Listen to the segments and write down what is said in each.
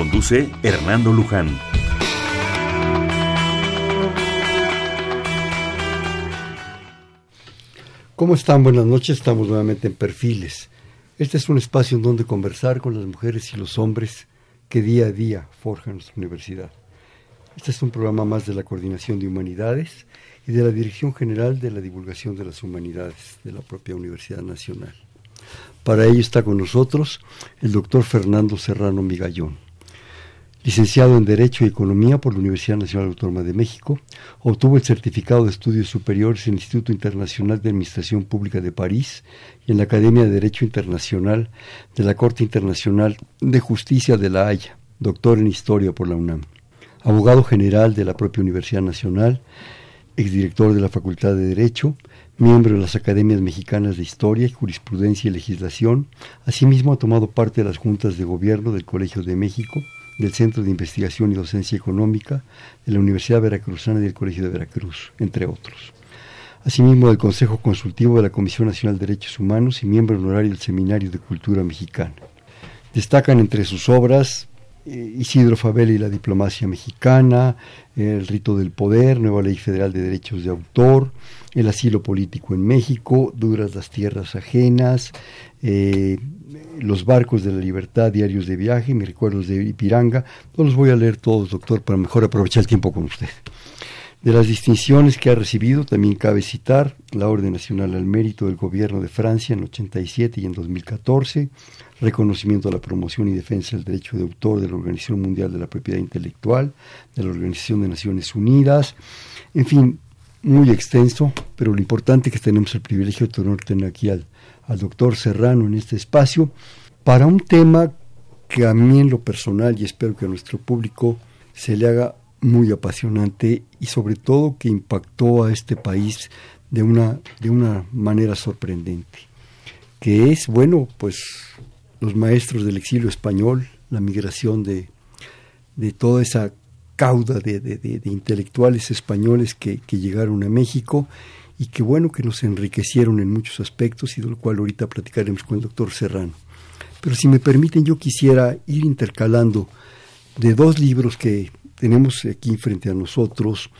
Conduce Hernando Luján. ¿Cómo están? Buenas noches. Estamos nuevamente en Perfiles. Este es un espacio en donde conversar con las mujeres y los hombres que día a día forjan nuestra universidad. Este es un programa más de la Coordinación de Humanidades y de la Dirección General de la Divulgación de las Humanidades de la propia Universidad Nacional. Para ello está con nosotros el doctor Fernando Serrano Migallón. Licenciado en Derecho y Economía por la Universidad Nacional Autónoma de México, obtuvo el certificado de estudios superiores en el Instituto Internacional de Administración Pública de París y en la Academia de Derecho Internacional de la Corte Internacional de Justicia de La Haya, doctor en Historia por la UNAM. Abogado general de la propia Universidad Nacional, exdirector de la Facultad de Derecho, miembro de las Academias Mexicanas de Historia, Jurisprudencia y Legislación. Asimismo, ha tomado parte de las juntas de gobierno del Colegio de México, del Centro de Investigación y Docencia Económica, de la Universidad Veracruzana y del Colegio de Veracruz, entre otros. Asimismo, del Consejo Consultivo de la Comisión Nacional de Derechos Humanos y miembro honorario del Seminario de Cultura Mexicana. Destacan entre sus obras Isidro Fabel y la diplomacia mexicana, El rito del poder, Nueva Ley Federal de Derechos de Autor, El asilo político en México, Duras las tierras ajenas, eh, Los barcos de la libertad, Diarios de viaje, Mis recuerdos de Ipiranga. No los voy a leer todos, doctor, para mejor aprovechar el tiempo con usted. De las distinciones que ha recibido, también cabe citar la Orden Nacional al Mérito del Gobierno de Francia en 87 y en 2014, reconocimiento a la promoción y defensa del derecho de autor de la Organización Mundial de la Propiedad Intelectual, de la Organización de Naciones Unidas, en fin, muy extenso, pero lo importante es que tenemos el privilegio de tener aquí al, al doctor Serrano en este espacio. Para un tema que a mí en lo personal y espero que a nuestro público se le haga muy apasionante y sobre todo que impactó a este país de una, de una manera sorprendente, que es, bueno, pues los maestros del exilio español, la migración de, de toda esa cauda de, de, intelectuales españoles que, que, llegaron a México y que bueno que nos enriquecieron en muchos aspectos y de lo cual ahorita platicaremos con el doctor Serrano. Pero si me permiten, yo quisiera ir intercalando de dos libros que tenemos aquí frente a nosotros,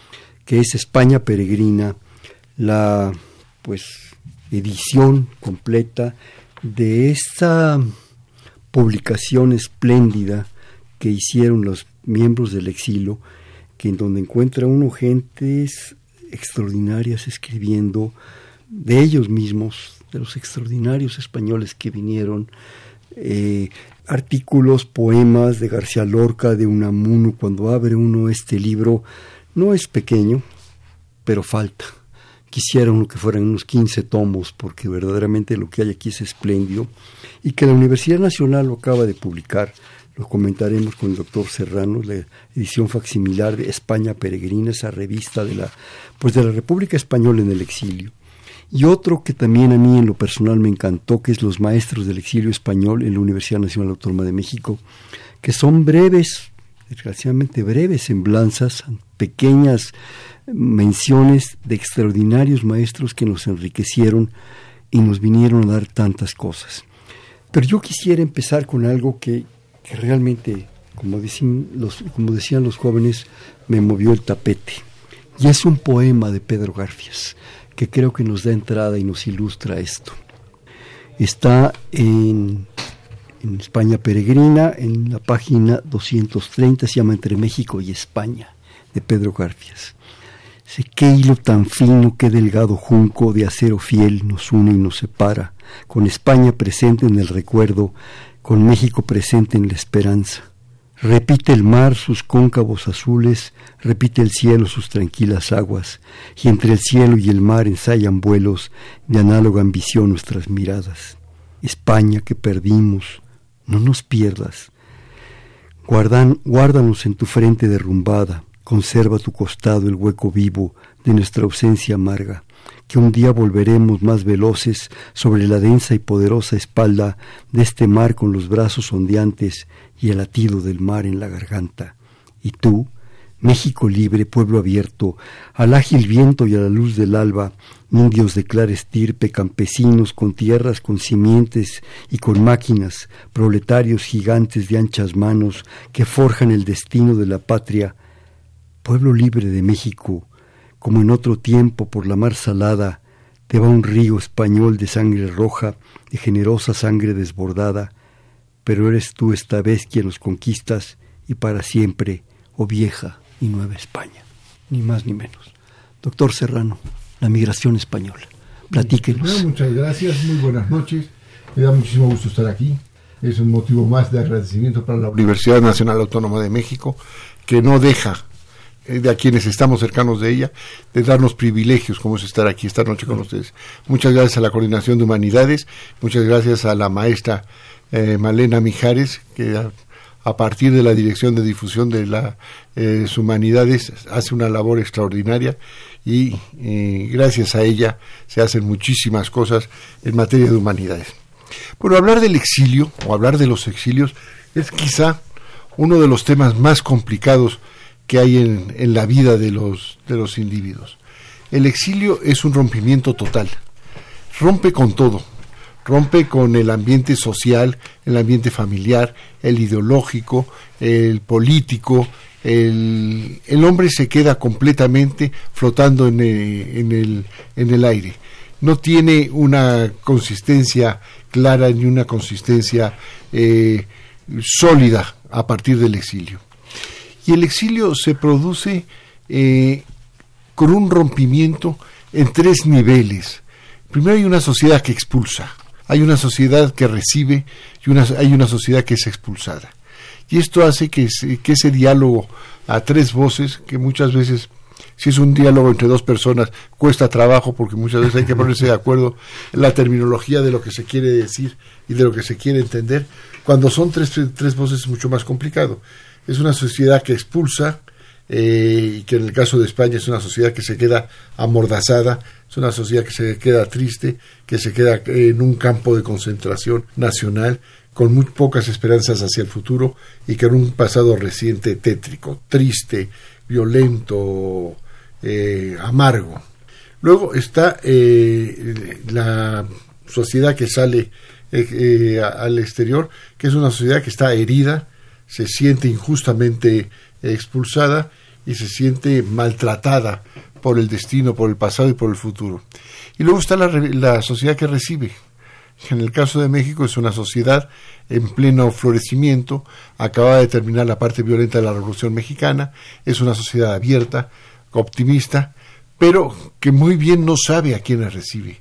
que es España Peregrina, la pues edición completa de esta publicación espléndida que hicieron los miembros del exilio, que en donde encuentra uno gentes extraordinarias escribiendo de ellos mismos, de los extraordinarios españoles que vinieron, eh, artículos, poemas de García Lorca, de Unamuno, cuando abre uno este libro, no es pequeño, pero falta. Quisiera uno que fueran unos 15 tomos, porque verdaderamente lo que hay aquí es espléndido, y que la Universidad Nacional lo acaba de publicar, lo comentaremos con el doctor Serrano, la edición facsimilar de España Peregrina, esa revista de la, pues de la República Española en el exilio y otro que también a mí en lo personal me encantó, que es Los Maestros del Exilio Español en la Universidad Nacional Autónoma de México, que son breves, desgraciadamente breves semblanzas, pequeñas menciones de extraordinarios maestros que nos enriquecieron y nos vinieron a dar tantas cosas. Pero yo quisiera empezar con algo que, que realmente, como decían, los, como decían los jóvenes, me movió el tapete. Y es un poema de Pedro Garfias que creo que nos da entrada y nos ilustra esto. Está en, España Peregrina, en la página 230, se llama Entre México y España, de Pedro Garfias. Qué hilo tan fino, qué delgado junco de acero fiel nos une y nos separa, con España presente en el recuerdo, con México presente en la esperanza. Repite el mar sus cóncavos azules, repite el cielo sus tranquilas aguas, y entre el cielo y el mar ensayan vuelos de análoga ambición nuestras miradas. España que perdimos, no nos pierdas. Guardan, guárdanos en tu frente derrumbada, conserva tu costado el hueco vivo de nuestra ausencia amarga, que un día volveremos más veloces sobre la densa y poderosa espalda de este mar con los brazos ondeantes y el latido del mar en la garganta. Y tú, México libre, pueblo abierto, al ágil viento y a la luz del alba, indios de clara estirpe, campesinos con tierras, con simientes y con máquinas, proletarios gigantes de anchas manos que forjan el destino de la patria, pueblo libre de México, como en otro tiempo por la mar salada, te va un río español de sangre roja, de generosa sangre desbordada, pero eres tú esta vez quien los conquistas y para siempre, oh vieja y nueva España, ni más ni menos. Doctor Serrano, la migración española. Platíquenos. muchas gracias, muy buenas noches. Me da muchísimo gusto estar aquí. Es un motivo más de agradecimiento para la Universidad Nacional Autónoma de México, que no deja de a quienes estamos cercanos de ella, de darnos privilegios como es estar aquí esta noche con ustedes. Muchas gracias a la Coordinación de Humanidades, muchas gracias a la maestra eh, Malena Mijares, que a, partir de la Dirección de Difusión de las eh, Humanidades hace una labor extraordinaria y gracias a ella se hacen muchísimas cosas en materia de humanidades. Bueno, hablar del exilio o hablar de los exilios es quizá uno de los temas más complicados que hay en, en la vida de los, de los individuos. El exilio es un rompimiento total, rompe con todo, rompe con el ambiente social, el ambiente familiar, el ideológico, el político, el, el hombre se queda completamente flotando en el, en, el, aire. No tiene una consistencia clara ni una consistencia eh, sólida a partir del exilio. El exilio se produce eh, con un rompimiento en tres niveles. Primero hay una sociedad que expulsa, hay una sociedad que recibe y una, hay una sociedad que es expulsada. Y esto hace que, que ese diálogo a tres voces, que muchas veces, si es un diálogo entre dos personas, cuesta trabajo porque muchas veces hay que ponerse de acuerdo en la terminología de lo que se quiere decir y de lo que se quiere entender. Cuando son tres, tres voces es mucho más complicado. Es una sociedad que expulsa, eh, y que en el caso de España es una sociedad que se queda amordazada, es una sociedad que se queda triste, que se queda en un campo de concentración nacional, con muy pocas esperanzas hacia el futuro y con un pasado reciente tétrico, triste, violento, eh, amargo. Luego está eh, la sociedad que sale al exterior, que es una sociedad que está herida, se siente injustamente expulsada y se siente maltratada por el destino, por el pasado y por el futuro. Y luego está la, sociedad que recibe. En el caso de México es una sociedad en pleno florecimiento, acaba de terminar la parte violenta de la Revolución Mexicana, es una sociedad abierta, optimista, pero que muy bien no sabe a quiénes recibe.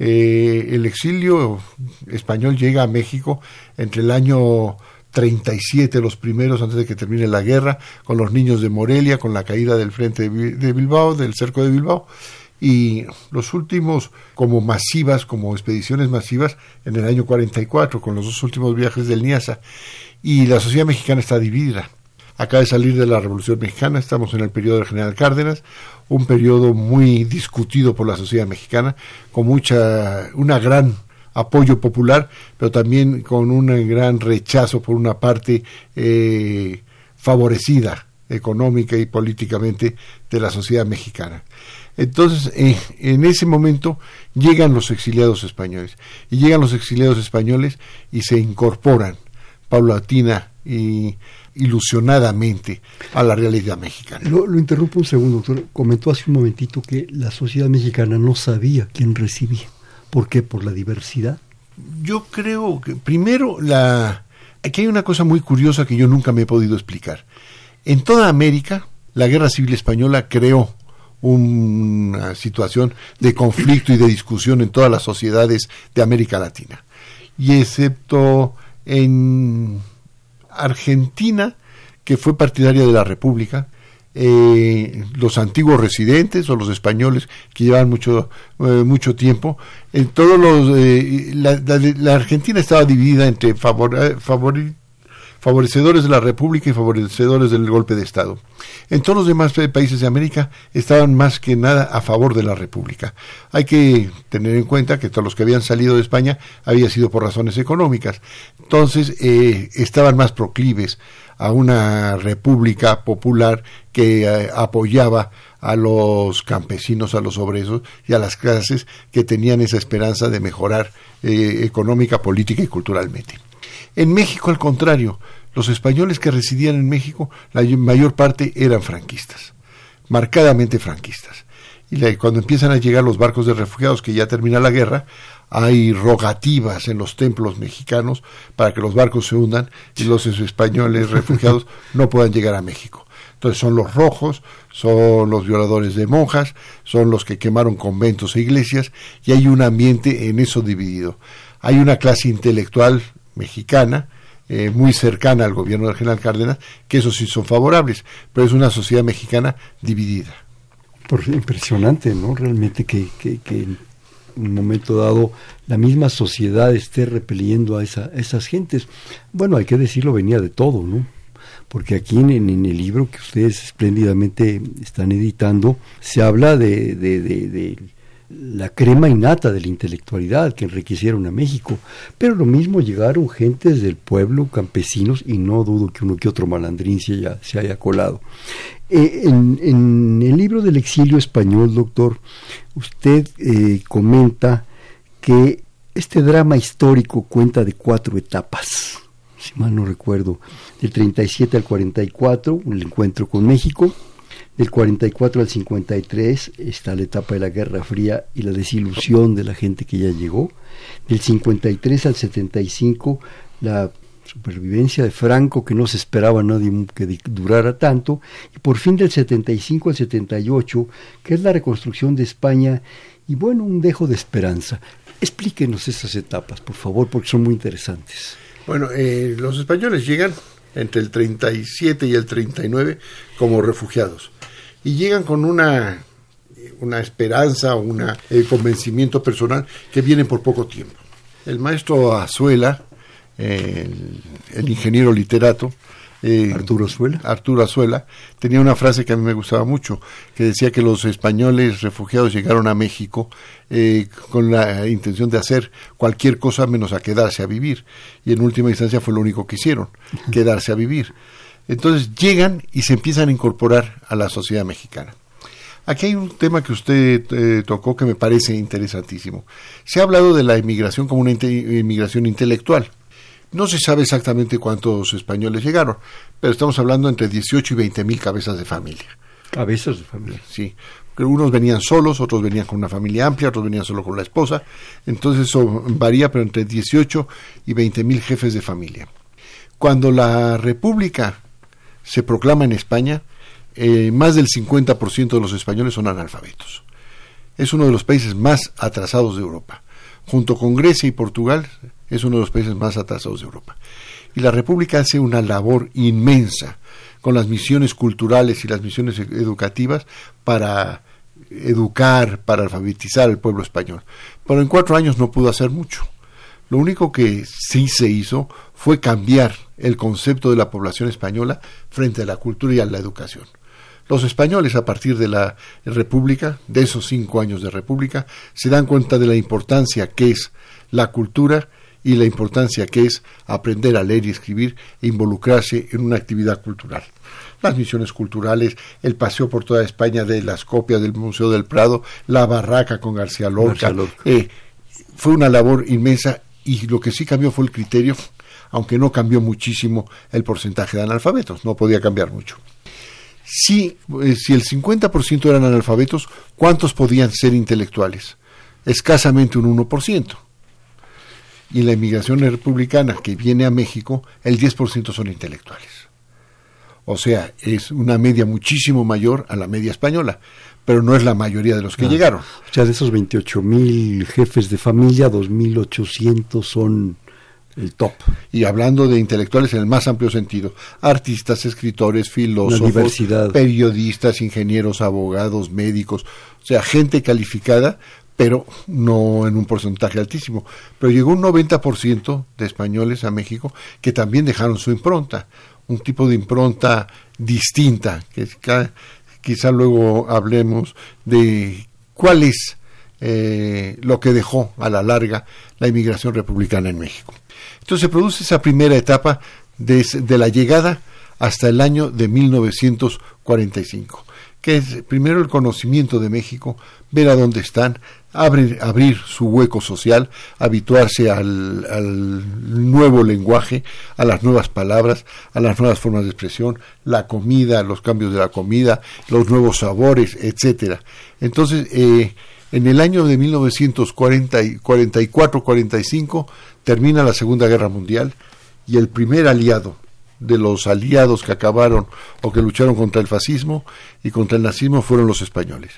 Eh, el exilio español llega a México entre el año 37 los primeros antes de que termine la guerra, con los niños de Morelia, con la caída del frente de Bilbao, del cerco de Bilbao, y los últimos como masivas, como expediciones masivas en el año 44, con los dos últimos viajes del Niasa. Y la sociedad mexicana está dividida. Acaba de salir de la Revolución Mexicana, estamos en el periodo del general Cárdenas, un periodo muy discutido por la sociedad mexicana, con mucha, una gran apoyo popular, pero también con un gran rechazo por una parte eh, favorecida económica y políticamente de la sociedad mexicana. Entonces, eh, en ese momento llegan los exiliados españoles, y llegan los exiliados españoles y se incorporan paulatina y ilusionadamente a la realidad mexicana. Lo, lo interrumpo un segundo, doctor. Comentó hace un momentito que la sociedad mexicana no sabía quién recibía. ¿Por qué? ¿Por la diversidad? Yo creo que primero la aquí hay una cosa muy curiosa que yo nunca me he podido explicar. En toda América, la Guerra Civil Española creó una situación de conflicto y de discusión en todas las sociedades de América Latina. Y excepto en Argentina, que fue partidaria de la República, eh, los antiguos residentes o los españoles que llevan mucho eh, mucho tiempo en todos los eh, la, Argentina estaba dividida entre favor, favorecedores de la República y favorecedores del golpe de Estado. En todos los demás países de América estaban más que nada a favor de la República. Hay que tener en cuenta que todos los que habían salido de España había sido por razones económicas. Entonces eh, estaban más proclives a una república popular que eh, apoyaba a los campesinos, a los obreros y a las clases que tenían esa esperanza de mejorar eh, económica, política y culturalmente. En México, al contrario, los españoles que residían en México, la mayor parte eran franquistas, marcadamente franquistas. Y cuando empiezan a llegar los barcos de refugiados, que ya termina la guerra, hay rogativas en los templos mexicanos para que los barcos se hundan y los españoles refugiados no puedan llegar a México. Entonces son los rojos, son los violadores de monjas, son los que quemaron conventos e iglesias y hay un ambiente en eso dividido. Hay una clase intelectual mexicana eh, muy cercana al gobierno del general Cárdenas, que esos sí son favorables, pero es una sociedad mexicana dividida. Por, impresionante, ¿no? Realmente que, que, que un momento dado la misma sociedad esté repeliendo a, esa, esas gentes. Bueno, hay que decirlo, venía de todo, ¿no? Porque aquí en, en, el libro que ustedes espléndidamente están editando, se habla de, de, de, la crema innata de la intelectualidad que enriquecieron a México. Pero lo mismo llegaron gentes del pueblo, campesinos, y no dudo que uno que otro malandrín se haya, se haya colado. Eh, en, el libro del exilio español, doctor, usted eh, comenta que este drama histórico cuenta de cuatro etapas, si mal no recuerdo, del 37 al 44, el encuentro con México, del 44 al 53 está la etapa de la Guerra Fría y la desilusión de la gente que ya llegó, del 53 al 75 la supervivencia de Franco que no se esperaba nadie que durara tanto, y por fin del 75 al 78, que es la reconstrucción de España, y bueno, un dejo de esperanza. Explíquenos esas etapas, por favor, porque son muy interesantes. Bueno, eh, los españoles llegan entre el 37 y el 39 como refugiados, y llegan con una una esperanza, un eh, convencimiento personal que vienen por poco tiempo. El maestro Azuela, el, ingeniero literato, eh, Arturo Azuela. Arturo Azuela, tenía una frase que a mí me gustaba mucho, que decía que los españoles refugiados llegaron a México eh, con la intención de hacer cualquier cosa menos a quedarse a vivir. Y en última instancia fue lo único que hicieron, quedarse a vivir. Entonces llegan y se empiezan a incorporar a la sociedad mexicana. Aquí hay un tema que usted eh, tocó que me parece interesantísimo. Se ha hablado de la inmigración como una inmigración intelectual. No se sabe exactamente cuántos españoles llegaron, pero estamos hablando entre 18 y 20 mil cabezas de familia. Cabezas de familia. Sí. Unos venían solos, otros venían con una familia amplia, otros venían solo con la esposa. Entonces eso varía, pero entre 18 y 20 mil jefes de familia. Cuando la República se proclama en España, eh, más del 50% de los españoles son analfabetos. Es uno de los países más atrasados de Europa. Junto con Grecia y Portugal, es uno de los países más atrasados de Europa. Y la República hace una labor inmensa con las misiones culturales y las misiones educativas para educar, para alfabetizar al pueblo español. Pero en cuatro años no pudo hacer mucho. Lo único que sí se hizo fue cambiar el concepto de la población española frente a la cultura y a la educación. Los españoles, a partir de la República, de esos cinco años de República, se dan cuenta de la importancia que es la cultura y la importancia que es aprender a leer y escribir e involucrarse en una actividad cultural. Las misiones culturales, el paseo por toda España de las copias del Museo del Prado, la barraca con García Lorca, eh, fue una labor inmensa y lo que sí cambió fue el criterio, aunque no cambió muchísimo el porcentaje de analfabetos, no podía cambiar mucho. Si, eh, si el 50% eran analfabetos, ¿cuántos podían ser intelectuales? Escasamente un 1% y la inmigración republicana que viene a México, el 10% son intelectuales. O sea, es una media muchísimo mayor a la media española, pero no es la mayoría de los que ah, llegaron. O sea, de esos 28 mil jefes de familia, 2.800 son El top. Y hablando de intelectuales en el más amplio sentido, artistas, escritores, filósofos, periodistas, ingenieros, abogados, médicos, o sea, gente calificada, pero no en un porcentaje altísimo. Pero llegó un 90% de españoles a México que también dejaron su impronta, un tipo de impronta distinta, que quizá luego hablemos de cuál es eh, lo que dejó a la larga la inmigración republicana en México. Entonces se produce esa primera etapa de, la llegada hasta el año de 1945, que es primero el conocimiento de México, ver a dónde están, abrir, abrir su hueco social, habituarse al, al, nuevo lenguaje, a las nuevas palabras, a las nuevas formas de expresión, la comida, los cambios de la comida, los nuevos sabores, etcétera. Entonces, eh, en el año de 1944-45 termina la Segunda Guerra Mundial y el primer aliado de los aliados que acabaron o que lucharon contra el fascismo y contra el nazismo fueron los españoles.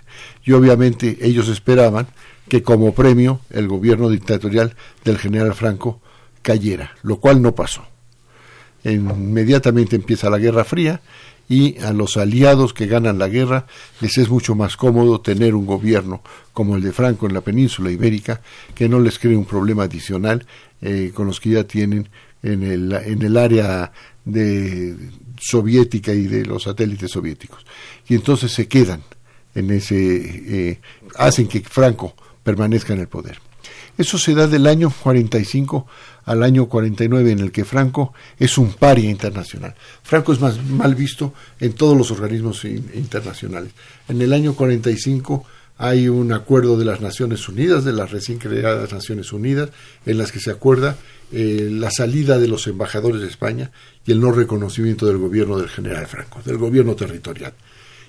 Y obviamente ellos esperaban que como premio el gobierno dictatorial del general Franco cayera, lo cual no pasó. Inmediatamente empieza la Guerra Fría y a los aliados que ganan la guerra les es mucho más cómodo tener un gobierno como el de Franco en la península ibérica que no les cree un problema adicional eh, con los que ya tienen en el, en el área de soviética y de los satélites soviéticos. Y entonces se quedan en ese, eh, hacen que Franco permanezca en el poder. Eso se da del año 45 al año 49 en el que Franco es un paria internacional. Franco es más mal visto en todos los organismos internacionales. En el año 45 hay un acuerdo de las Naciones Unidas, de las recién creadas Naciones Unidas, en las que se acuerda eh, la salida de los embajadores de España y el no reconocimiento del gobierno del general Franco, del gobierno territorial.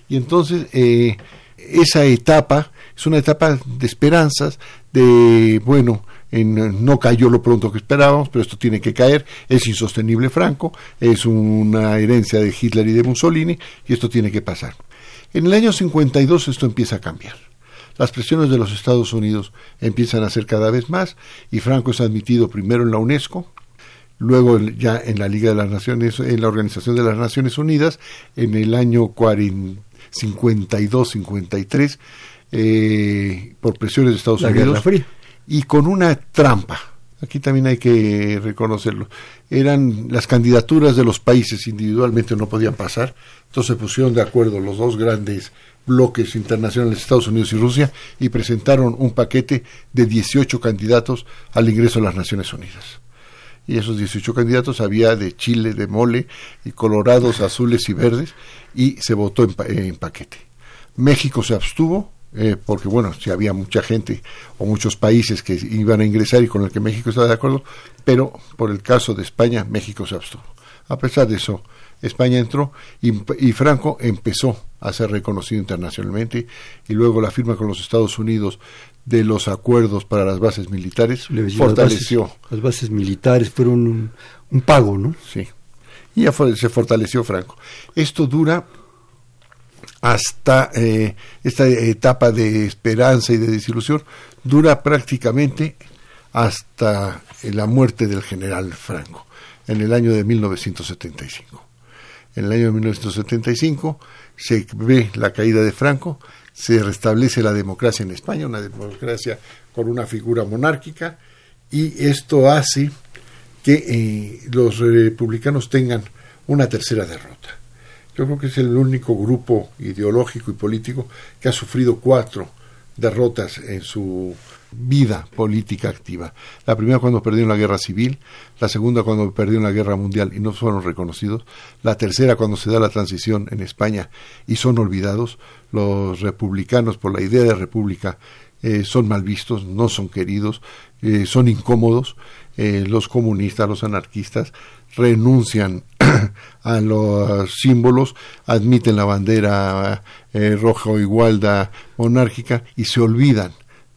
Y entonces eh, esa etapa es una etapa de esperanzas, de, bueno, en, no cayó lo pronto que esperábamos, pero esto tiene que caer, es insostenible Franco, es una herencia de Hitler y de Mussolini, y esto tiene que pasar. En el año 52 esto empieza a cambiar. Las presiones de los Estados Unidos empiezan a ser cada vez más y Franco es admitido primero en la UNESCO, luego ya en la Liga de las Naciones, en la Organización de las Naciones Unidas, en el año 52-53, eh, por presiones de Estados Unidos y con una trampa. Aquí también hay que reconocerlo. Eran las candidaturas de los países individualmente no podían pasar, entonces se pusieron de acuerdo los dos grandes bloques internacionales, Estados Unidos y Rusia, y presentaron un paquete de 18 candidatos al ingreso a las Naciones Unidas. Y esos 18 candidatos había de Chile, de mole, y colorados, azules y verdes, y se votó en paquete. México se abstuvo, eh, porque bueno, si había mucha gente o muchos países que iban a ingresar y con el que México estaba de acuerdo, pero por el caso de España, México se abstuvo. A pesar de eso, España entró y, Franco empezó a ser reconocido internacionalmente y luego la firma con los Estados Unidos de los acuerdos para las bases militares fortaleció. Las bases, militares fueron un, pago, ¿no? Sí. Y ya se fortaleció Franco. Esto dura hasta eh, esta etapa de esperanza y de desilusión dura prácticamente hasta la muerte del general Franco en el año de 1975. En el año de 1975 se ve la caída de Franco, se restablece la democracia en España, una democracia con una figura monárquica, y esto hace que eh, los republicanos tengan una tercera derrota. Yo creo que es el único grupo ideológico y político que ha sufrido cuatro derrotas en su vida política activa. La primera cuando perdieron la guerra civil, la segunda cuando perdieron la guerra mundial y no fueron reconocidos, la tercera cuando se da la transición en España y son olvidados. Los republicanos, por la idea de república, eh, son mal vistos, no son queridos, eh, son incómodos. Eh, los comunistas, los anarquistas renuncian a los símbolos, admiten la bandera roja o igualda monárquica y se olvidan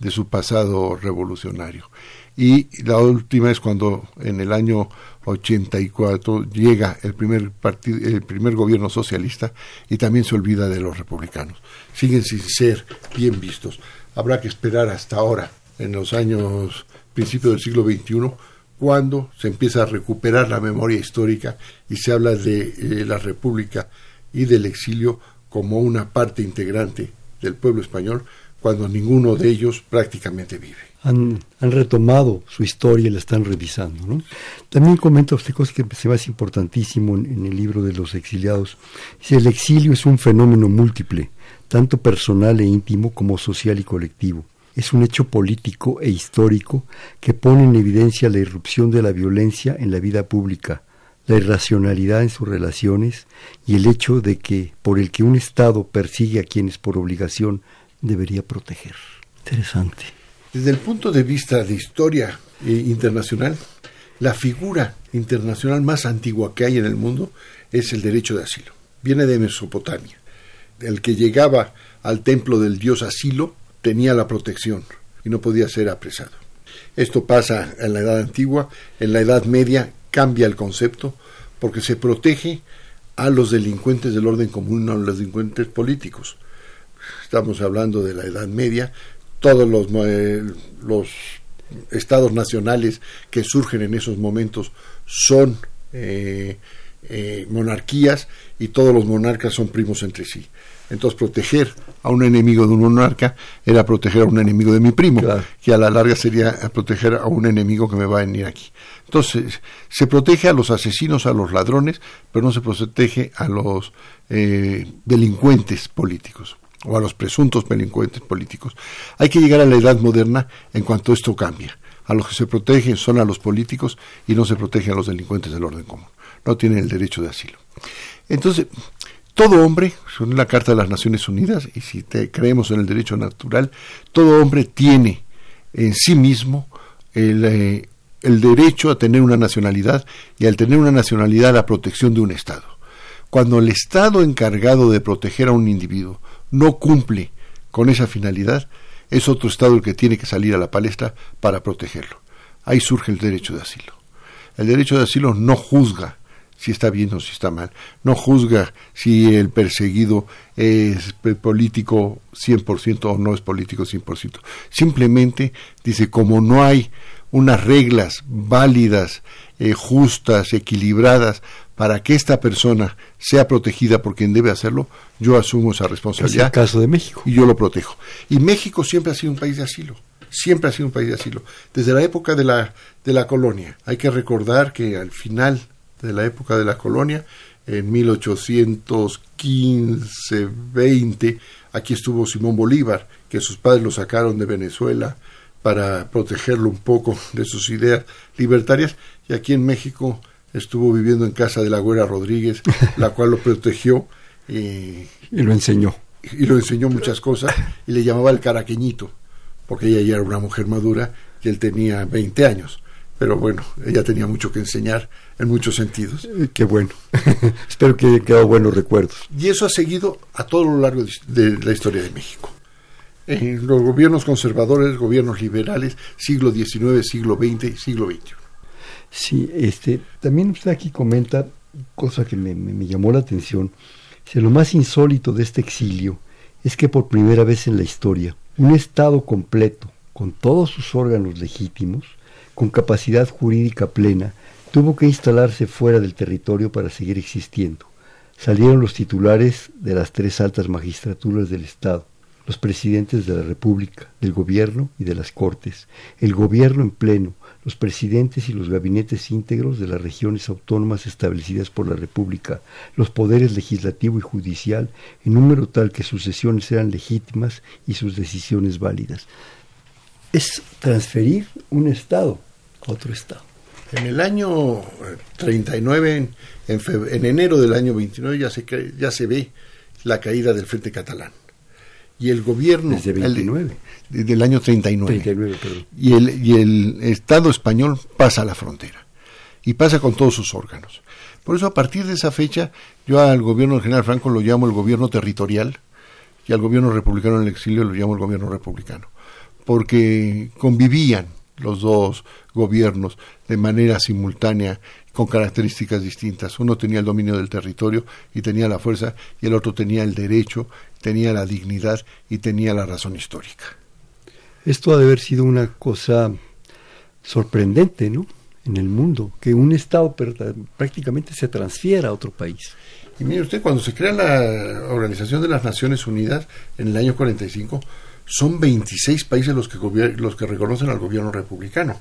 de su pasado revolucionario. Y la última es cuando en el año 84 llega el primer, partido, el primer gobierno socialista y también se olvida de los republicanos. Siguen sin ser bien vistos. Habrá que esperar hasta ahora, en los años, principios del siglo XXI, cuando se empieza a recuperar la memoria histórica y se habla de eh, la República y del exilio como una parte integrante del pueblo español, cuando ninguno de ellos prácticamente vive. Han, retomado su historia y la están revisando. ¿no? También comenta usted cosas que se me hace importantísimo en, el libro de los exiliados. Dice, el exilio es un fenómeno múltiple, tanto personal e íntimo como social y colectivo es un hecho político e histórico que pone en evidencia la irrupción de la violencia en la vida pública, la irracionalidad en sus relaciones y el hecho de que por el que un Estado persigue a quienes por obligación debería proteger. Interesante. Desde el punto de vista de historia eh, internacional, la figura internacional más antigua que hay en el mundo es el derecho de asilo. Viene de Mesopotamia. El que llegaba al templo del dios Asilo tenía la protección y no podía ser apresado. Esto pasa en la Edad Antigua, en la Edad Media cambia el concepto porque se protege a los delincuentes del orden común, a los delincuentes políticos. Estamos hablando de la Edad Media, todos los, eh, los estados nacionales que surgen en esos momentos son eh, eh, monarquías y todos los monarcas son primos entre sí. Entonces proteger a un enemigo de un monarca era proteger a un enemigo de mi primo, que a la larga sería proteger a un enemigo que me va a venir aquí. Entonces se protege a los asesinos, a los ladrones, pero no se protege a los eh, delincuentes políticos o a los presuntos delincuentes políticos. Hay que llegar a la edad moderna en cuanto esto cambia. A los que se protegen son a los políticos y no se protege a los delincuentes del orden común. No tienen el derecho de asilo. Entonces, todo hombre, según la Carta de las Naciones Unidas, y si te creemos en el derecho natural, todo hombre tiene en sí mismo el, eh, el derecho a tener una nacionalidad y al tener una nacionalidad la protección de un Estado. Cuando el Estado encargado de proteger a un individuo no cumple con esa finalidad, es otro Estado el que tiene que salir a la palestra para protegerlo. Ahí surge el derecho de asilo. El derecho de asilo no juzga si está bien o si está mal. No juzga si el perseguido es político 100% o no es político 100%. Simplemente dice, como no hay unas reglas válidas, eh, justas, equilibradas, para que esta persona sea protegida por quien debe hacerlo, yo asumo esa responsabilidad. Es el caso de México. Y yo lo protejo. Y México siempre ha sido un país de asilo siempre ha sido un país de asilo, desde la época de la, de la colonia. Hay que recordar que al final de la época de la colonia, en 1815-20, aquí estuvo Simón Bolívar, que sus padres lo sacaron de Venezuela para protegerlo un poco de sus ideas libertarias, y aquí en México estuvo viviendo en casa de la Güera Rodríguez, la cual lo protegió y lo enseñó. Y lo enseñó muchas cosas, y le llamaba el caraqueñito, porque ella ya era una mujer madura y él tenía 20 años pero bueno, ella tenía mucho que enseñar en muchos sentidos. Eh, qué bueno. Espero que haya quedado buenos recuerdos. Y eso ha seguido a todo lo largo de, la historia de México. En los gobiernos conservadores, gobiernos liberales, siglo XIX, siglo XX y siglo XXI. Sí, este, también usted aquí comenta, cosa que me, me llamó la atención, que lo más insólito de este exilio es que por primera vez en la historia, un Estado completo, con todos sus órganos legítimos, con capacidad jurídica plena, tuvo que instalarse fuera del territorio para seguir existiendo. Salieron los titulares de las tres altas magistraturas del Estado, los presidentes de la República, del Gobierno y de las Cortes, el Gobierno en pleno, los presidentes y los gabinetes íntegros de las regiones autónomas establecidas por la República, los poderes legislativo y judicial, en número tal que sus sesiones eran legítimas y sus decisiones válidas es transferir un Estado a otro Estado. En el año 39, en, en, enero del año 29, ya se, ya se ve la caída del Frente Catalán. Y el gobierno... Desde 29. del año 39. 39 perdón. Y, el, y el Estado español pasa a la frontera. Y pasa con todos sus órganos. Por eso, a partir de esa fecha, yo al gobierno del general Franco lo llamo el gobierno territorial y al gobierno republicano en el exilio lo llamo el gobierno republicano porque convivían los dos gobiernos de manera simultánea con características distintas. Uno tenía el dominio del territorio y tenía la fuerza y el otro tenía el derecho, tenía la dignidad y tenía la razón histórica. Esto ha de haber sido una cosa sorprendente, ¿no? en el mundo, que un Estado prácticamente se transfiera a otro país. Y mire usted, cuando se crea la Organización de las Naciones Unidas en el año 45, son 26 países los que, los que reconocen al gobierno republicano.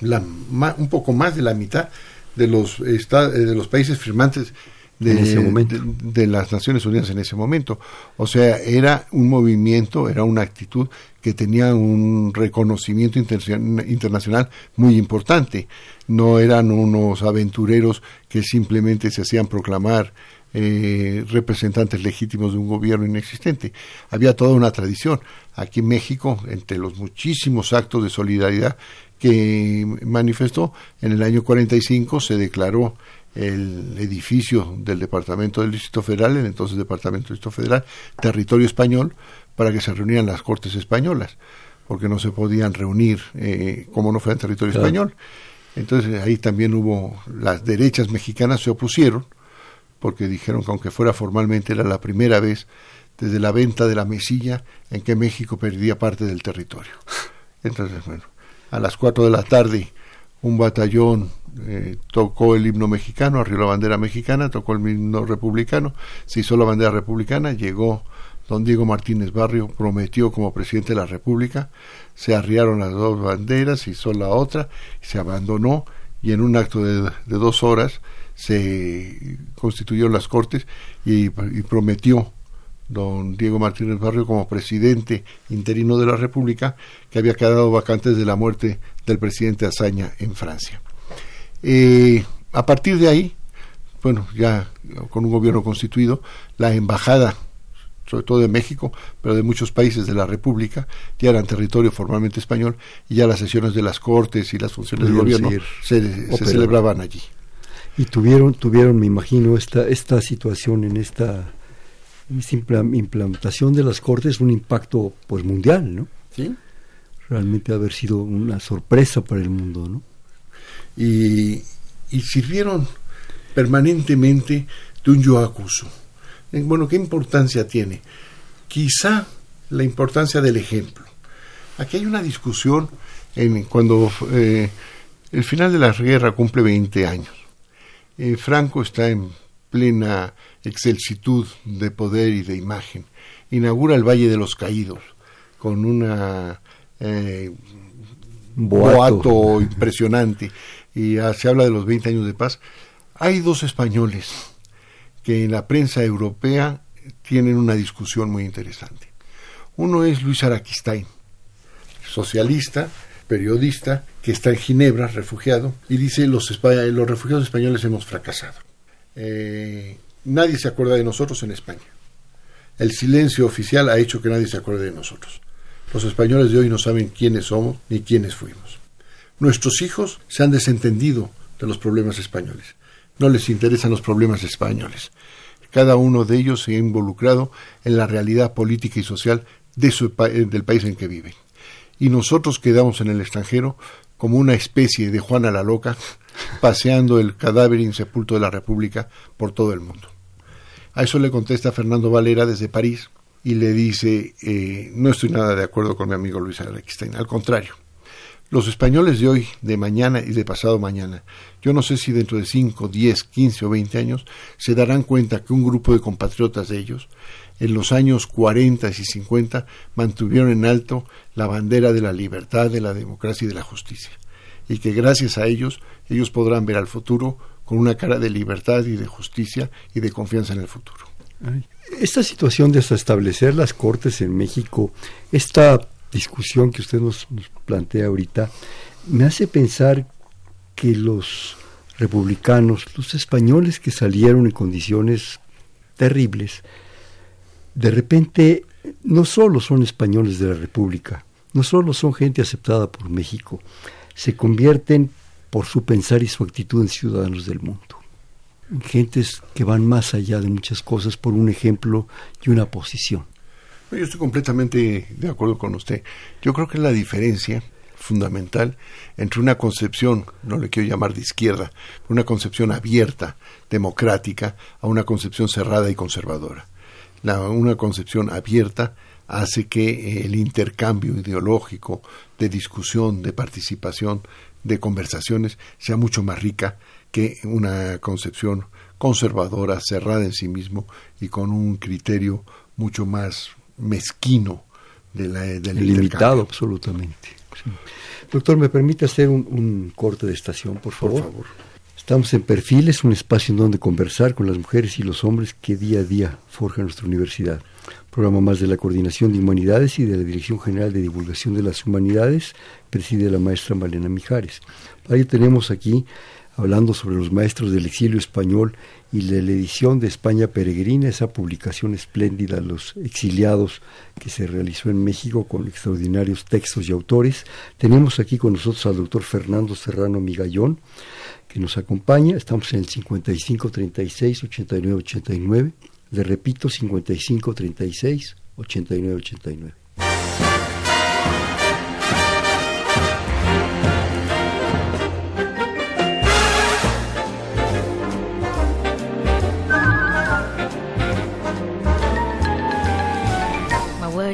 La, un poco más de la mitad de los, de los países firmantes de, las Naciones Unidas en ese momento. O sea, era un movimiento, era una actitud que tenía un reconocimiento internacional muy importante. No eran unos aventureros que simplemente se hacían proclamar eh, representantes legítimos de un gobierno inexistente. Había toda una tradición. Aquí en México, entre los muchísimos actos de solidaridad que manifestó, en el año 45 se declaró el edificio del Departamento del Distrito Federal, el entonces Departamento del Distrito Federal, territorio español, para que se reunieran las Cortes Españolas, porque no se podían reunir eh, como no fuera en territorio español. Entonces ahí también hubo, las derechas mexicanas se opusieron, porque dijeron que aunque fuera formalmente era la primera vez desde la venta de la mesilla en que México perdía parte del territorio. Entonces, bueno, a las cuatro de la tarde un batallón eh, tocó el himno mexicano, arrió la bandera mexicana, tocó el himno republicano, se hizo la bandera republicana, llegó don Diego Martínez Barrio, prometió como presidente de la República, se arriaron las dos banderas, se hizo la otra, se abandonó y en un acto de, dos horas se constituyeron las Cortes y prometió don Diego Martínez Barrio como presidente interino de la República, que había quedado vacante desde la muerte del presidente Azaña en Francia. Eh, a partir de ahí, bueno, ya con un gobierno constituido, la embajada, sobre todo de México, pero de muchos países de la República, ya eran territorio formalmente español y ya las sesiones de las cortes y las funciones del gobierno se, se, celebraban allí. Y tuvieron, tuvieron, me imagino, esta, esta situación en esta implantación de las cortes un impacto pues mundial, ¿no? Sí. Realmente haber sido una sorpresa para el mundo, ¿no? Y, y sirvieron permanentemente de un yo acuso. Eh, bueno, ¿qué importancia tiene? Quizá la importancia del ejemplo. Aquí hay una discusión en cuando eh, el final de la guerra cumple 20 años. Eh, Franco está en plena excelsitud de poder y de imagen. Inaugura el Valle de los Caídos con una eh, boato. impresionante y se habla de los 20 años de paz. Hay dos españoles que en la prensa europea tienen una discusión muy interesante. Uno es Luis Araquistain, socialista, periodista, que está en Ginebra, refugiado, y dice los, los refugiados españoles hemos fracasado. Eh, nadie se acuerda de nosotros en España. El silencio oficial ha hecho que nadie se acuerde de nosotros. Los españoles de hoy no saben quiénes somos ni quiénes fuimos. Nuestros hijos se han desentendido de los problemas españoles. No les interesan los problemas españoles. Cada uno de ellos se ha involucrado en la realidad política y social de su, del país en que viven. Y nosotros quedamos en el extranjero como una especie de Juana la Loca, paseando el cadáver insepulto de la República por todo el mundo. A eso le contesta Fernando Valera desde París y le dice, eh, no estoy nada de acuerdo con mi amigo Luis Alexstein, al contrario. Los españoles de hoy, de mañana y de pasado mañana, yo no sé si dentro de 5, 10, 15 o 20 años se darán cuenta que un grupo de compatriotas de ellos, en los años 40 y 50, mantuvieron en alto la bandera de la libertad, de la democracia y de la justicia. Y que gracias a ellos, ellos podrán ver al futuro con una cara de libertad y de justicia y de confianza en el futuro. Esta situación de establecer las cortes en México, esta discusión que usted nos, plantea ahorita, me hace pensar que los republicanos, los españoles que salieron en condiciones terribles, de repente no solo son españoles de la República, no solo son gente aceptada por México, se convierten por su pensar y su actitud en ciudadanos del mundo. Gentes que van más allá de muchas cosas por un ejemplo y una posición. Yo estoy completamente de acuerdo con usted. Yo creo que la diferencia fundamental entre una concepción, no le quiero llamar de izquierda, una concepción abierta, democrática, a una concepción cerrada y conservadora una concepción abierta hace que eh, el intercambio ideológico, de discusión, de participación, de conversaciones sea mucho más rica que una concepción conservadora, cerrada en sí mismo y con un criterio mucho más mezquino de la, del limitado absolutamente. Doctor, ¿me permite hacer un, corte de estación, por favor? Por favor. Estamos en Perfiles, un espacio en donde conversar con las mujeres y los hombres que día a día forjan nuestra universidad. Programa más de la Coordinación de Humanidades y de la Dirección General de Divulgación de las Humanidades, preside la maestra Malena Mijares. Ahí tenemos aquí hablando sobre los maestros del exilio español y de la edición de España Peregrina, esa publicación espléndida, Los exiliados, que se realizó en México con extraordinarios textos y autores. Tenemos aquí con nosotros al doctor Fernando Serrano Migallón, que nos acompaña. Estamos en el 55 36 89 89. Le repito, 55 36 89 89.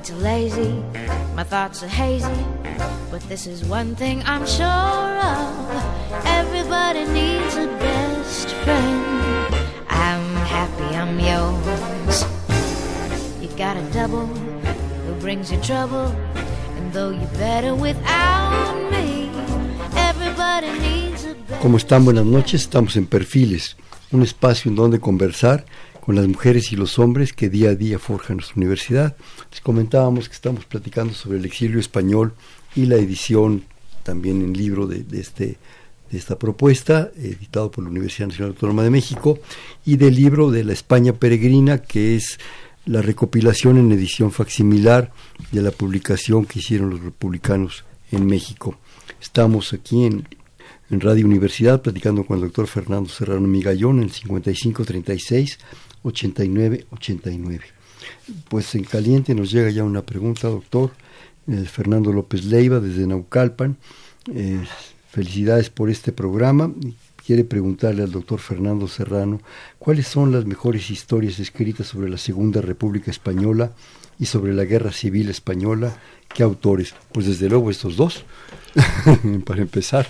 Words are lazy, my thoughts are hazy. But this is one thing I'm sure of everybody needs a best friend. I'm happy I'm yours. You got a double who brings you trouble, and though you're better without me, everybody needs a best ¿Cómo están? Buenas noches, estamos en Perfiles, un espacio en donde conversar con las mujeres y los hombres que día a día forjan nuestra universidad. Les comentábamos que estamos platicando sobre el exilio español y la edición también en libro de, este, de esta propuesta, editado por la Universidad Nacional Autónoma de México, y del libro de la España Peregrina, que es la recopilación en edición facsimilar de la publicación que hicieron los republicanos en México. Estamos aquí en, en Radio Universidad platicando con el doctor Fernando Serrano Migallón en el 5536 8989. Pues en caliente nos llega ya una pregunta, doctor. Eh, Fernando López Leiva desde Naucalpan. Eh, felicidades por este programa. Quiere preguntarle al doctor Fernando Serrano cuáles son las mejores historias escritas sobre la Segunda República Española y sobre la Guerra Civil Española. ¿Qué autores? Pues desde luego estos dos, para empezar.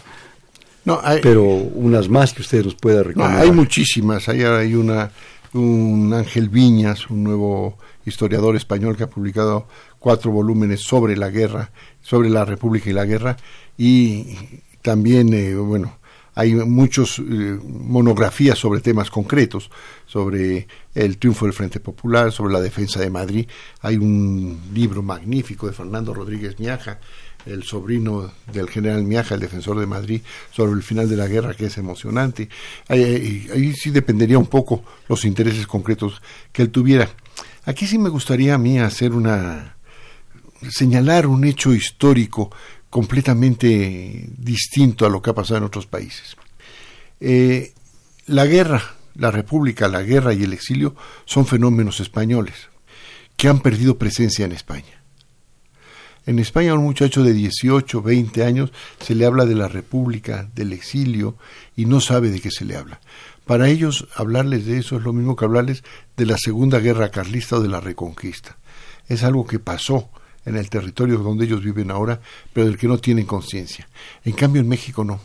No, Pero unas más que usted nos pueda recomendar. hay muchísimas. Hay, hay una un Ángel Viñas, un nuevo historiador español que ha publicado cuatro volúmenes sobre la guerra, sobre la República y la guerra, y también, eh, bueno, hay muchas eh, monografías sobre temas concretos, sobre el triunfo del Frente Popular, sobre la defensa de Madrid. Hay un libro magnífico de Fernando Rodríguez Miaja, el sobrino del general Miaja, el defensor de Madrid, sobre el final de la guerra, que es emocionante. Ahí, sí dependería un poco los intereses concretos que él tuviera. Aquí sí me gustaría a mí hacer una señalar un hecho histórico completamente distinto a lo que ha pasado en otros países. Eh, la guerra, la república, la guerra y el exilio son fenómenos españoles que han perdido presencia en España. En España a un muchacho de 18, 20 años se le habla de la República, del exilio, y no sabe de qué se le habla. Para ellos hablarles de eso es lo mismo que hablarles de la Segunda Guerra Carlista o de la Reconquista. Es algo que pasó en el territorio donde ellos viven ahora, pero del que no tienen conciencia. En cambio en México no.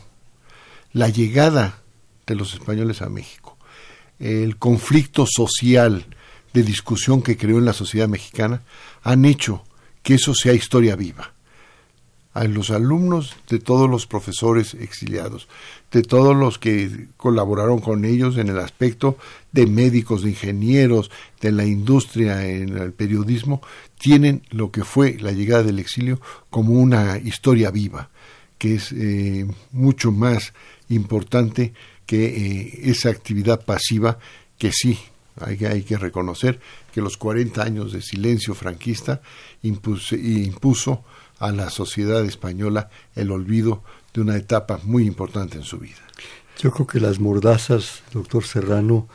La llegada de los españoles a México, el conflicto social de discusión que creó en la sociedad mexicana, han hecho que eso sea historia viva. A los alumnos de todos los profesores exiliados, de todos los que colaboraron con ellos en el aspecto de médicos, de ingenieros, de la industria, en el periodismo, tienen lo que fue la llegada del exilio como una historia viva, que es eh, mucho más importante que eh, esa actividad pasiva que sí hay, hay que reconocer que los 40 años de silencio franquista impuso, impuso a la sociedad española el olvido de una etapa muy importante en su vida. Yo creo que las mordazas, doctor Serrano,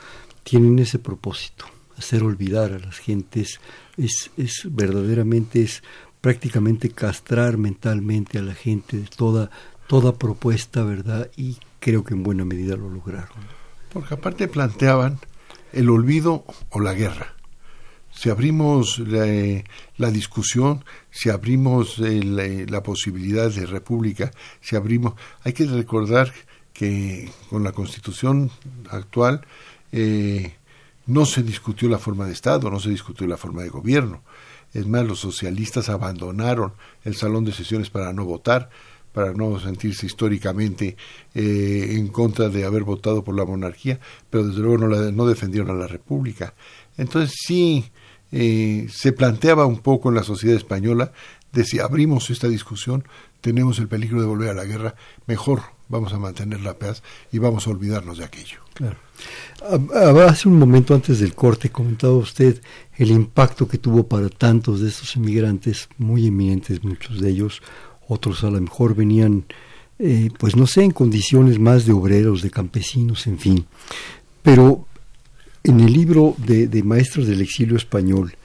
tienen ese propósito, hacer olvidar a las gentes, es, es verdaderamente, es prácticamente castrar mentalmente a la gente de toda, toda propuesta, ¿verdad? Y creo que en buena medida lo lograron. Porque aparte planteaban el olvido o la guerra. Si abrimos la, discusión, si abrimos la, posibilidad de república, si abrimos, hay que recordar que con la constitución actual eh, no se discutió la forma de Estado, no se discutió la forma de gobierno. Es más, los socialistas abandonaron el salón de sesiones para no votar, para no sentirse históricamente eh, en contra de haber votado por la monarquía, pero desde luego no, no defendieron a la república. Entonces sí, eh, se planteaba un poco en la sociedad española de si abrimos esta discusión, tenemos el peligro de volver a la guerra, mejor vamos a mantener la paz y vamos a olvidarnos de aquello. Claro. Hace un momento antes del corte comentaba usted el impacto que tuvo para tantos de estos inmigrantes, muy eminentes muchos de ellos, otros a lo mejor venían, eh, pues no sé, en condiciones más de obreros, de campesinos, en fin. Pero en el libro de, Maestros del Exilio Español,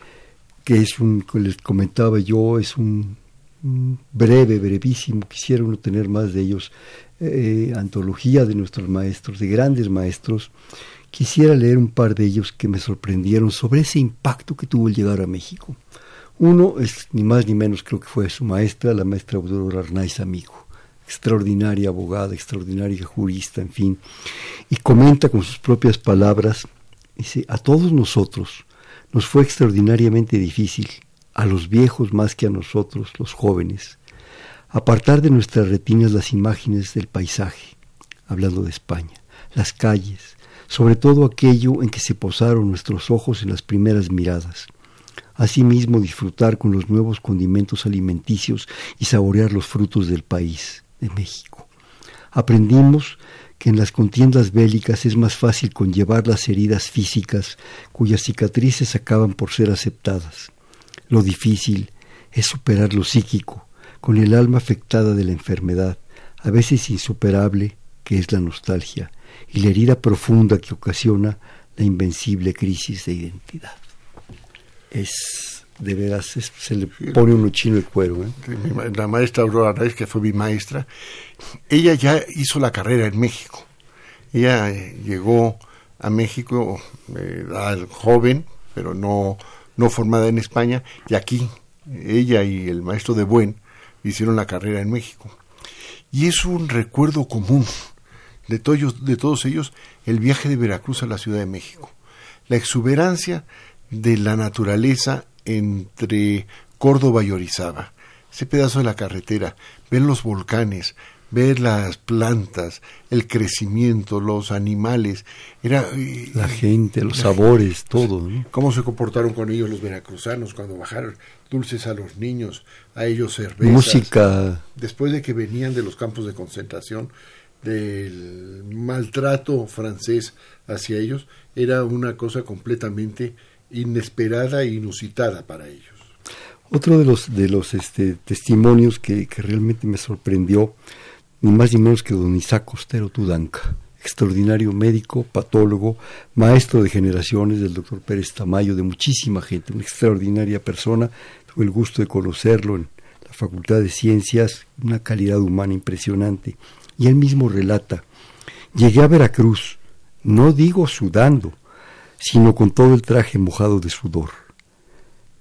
que es un, que les comentaba yo, es un, breve, brevísimo, quisiera uno tener más de ellos, eh, antología de nuestros maestros, de grandes maestros, quisiera leer un par de ellos que me sorprendieron sobre ese impacto que tuvo el llegar a México. Uno es ni más ni menos, creo que fue su maestra, la maestra Aurora Arnaiz Amigo, extraordinaria abogada, extraordinaria jurista, en fin, y comenta con sus propias palabras Dice, a todos nosotros nos fue extraordinariamente difícil, a los viejos más que a nosotros, los jóvenes, apartar de nuestras retinas las imágenes del paisaje, hablando de España, las calles, sobre todo aquello en que se posaron nuestros ojos en las primeras miradas. Asimismo, disfrutar con los nuevos condimentos alimenticios y saborear los frutos del país, de México. Aprendimos que en las contiendas bélicas es más fácil conllevar las heridas físicas cuyas cicatrices acaban por ser aceptadas. Lo difícil es superar lo psíquico, con el alma afectada de la enfermedad, a veces insuperable, que es la nostalgia, y la herida profunda que ocasiona la invencible crisis de identidad. Es de veras, se le pone un chino el cuero. ¿eh? La maestra Aurora Reyes, que fue mi maestra, ella ya hizo la carrera en México. Ella eh, llegó a México eh, joven, pero no, no formada en España, y aquí ella y el maestro de Buen hicieron la carrera en México. Y es un recuerdo común de, todos, de todos ellos el viaje de Veracruz a la Ciudad de México. La exuberancia de la naturaleza entre Córdoba y Orizaba. Ese pedazo de la carretera, ver los volcanes, ver las plantas, el crecimiento, los animales, era eh, la gente, los sabores, todo. Cómo se comportaron con ellos los veracruzanos cuando bajaron dulces a los niños, a ellos cervezas. Música. Después de que venían de los campos de concentración, del maltrato francés hacia ellos, era una cosa completamente inesperada e inusitada para ellos. Otro de los, de los este, testimonios que, que, realmente me sorprendió, ni más ni menos que don Isaac Costero Tudanca, extraordinario médico, patólogo, maestro de generaciones del doctor Pérez Tamayo, de muchísima gente, una extraordinaria persona, tuve el gusto de conocerlo en la Facultad de Ciencias, una calidad humana impresionante, y él mismo relata, llegué a Veracruz, no digo sudando, sino con todo el traje mojado de sudor.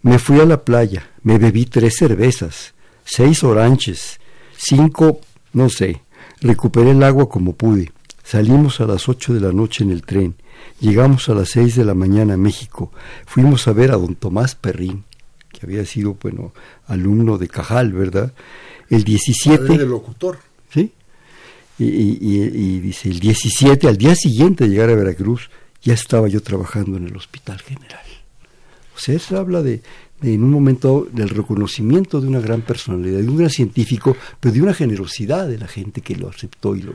Me fui a la playa, me bebí tres cervezas, seis oranches, cinco, no sé, recuperé el agua como pude. Salimos a las ocho de la noche en el tren, llegamos a las seis de la mañana a México, fuimos a ver a don Tomás Perrín, que había sido, bueno, alumno de Cajal, ¿verdad? El 17... El locutor. Sí. Y, y, dice, el 17, al día siguiente de llegar a Veracruz, ya estaba yo trabajando en el Hospital General. O sea, se habla de, en un momento del reconocimiento de una gran personalidad, de un gran científico, pero de una generosidad de la gente que lo aceptó y lo,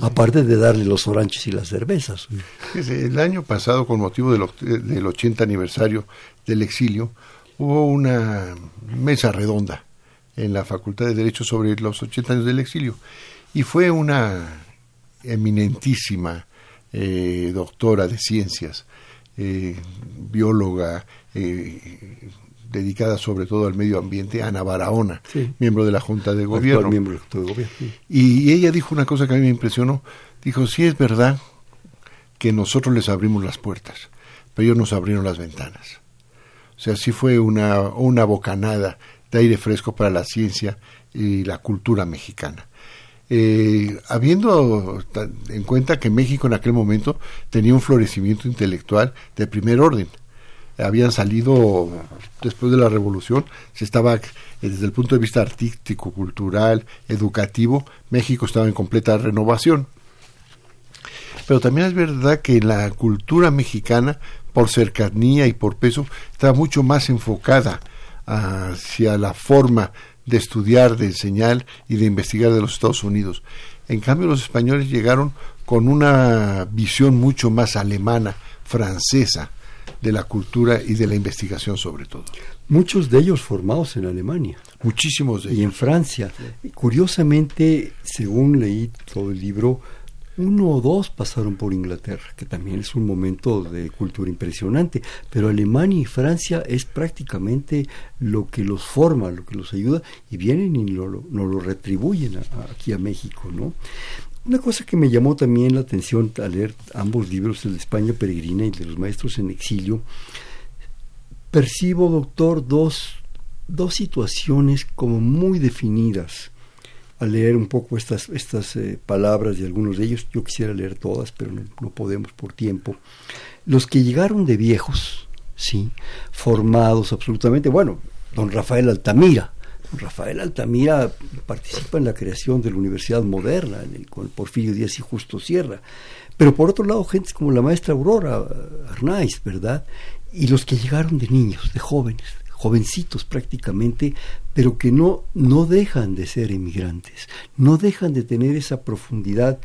aparte de darle los oranches y las cervezas. El año pasado, con motivo del, del 80 aniversario del exilio, hubo una mesa redonda en la Facultad de Derecho sobre los 80 años del exilio y fue una eminentísima eh, doctora de ciencias, eh, bióloga, eh, dedicada sobre todo al medio ambiente, Ana Barahona, miembro de la Junta de Gobierno. Miembro de gobierno y, ella dijo una cosa que a mí me impresionó. Dijo, sí es verdad que nosotros les abrimos las puertas, pero ellos nos abrieron las ventanas. O sea, sí fue una, una bocanada de aire fresco para la ciencia y la cultura mexicana. Eh, habiendo en cuenta que México en aquel momento tenía un florecimiento intelectual de primer orden. Habían salido después de la revolución, se estaba desde el punto de vista artístico, cultural, educativo, México estaba en completa renovación. Pero también es verdad que la cultura mexicana, por cercanía y por peso, estaba mucho más enfocada hacia la forma de estudiar, de enseñar y de investigar de los Estados Unidos. En cambio, los españoles llegaron con una visión mucho más alemana, francesa, de la cultura y de la investigación sobre todo. Muchos de ellos formados en Alemania. Muchísimos de ellos. Y en Francia. Curiosamente, según leí todo el libro, uno o dos pasaron por Inglaterra, que también es un momento de cultura impresionante, pero Alemania y Francia es prácticamente lo que los forma, lo que los ayuda, y vienen y nos lo, retribuyen aquí a México, ¿no? Una cosa que me llamó también la atención al leer ambos libros, el de España Peregrina y el de los Maestros en Exilio, percibo, doctor, dos, dos situaciones como muy definidas al leer un poco estas, estas eh, palabras de algunos de ellos. Yo quisiera leer todas, pero no, podemos por tiempo. Los que llegaron de viejos, sí, formados absolutamente, bueno, don Rafael Altamira. Don Rafael Altamira participa en la creación de la Universidad Moderna, con Porfirio Díaz y Justo Sierra. Pero por otro lado, gente como la maestra Aurora Arnaiz, ¿verdad? Y los que llegaron de niños, de jóvenes, jovencitos prácticamente, pero que no, no dejan de ser emigrantes, no dejan de tener esa profundidad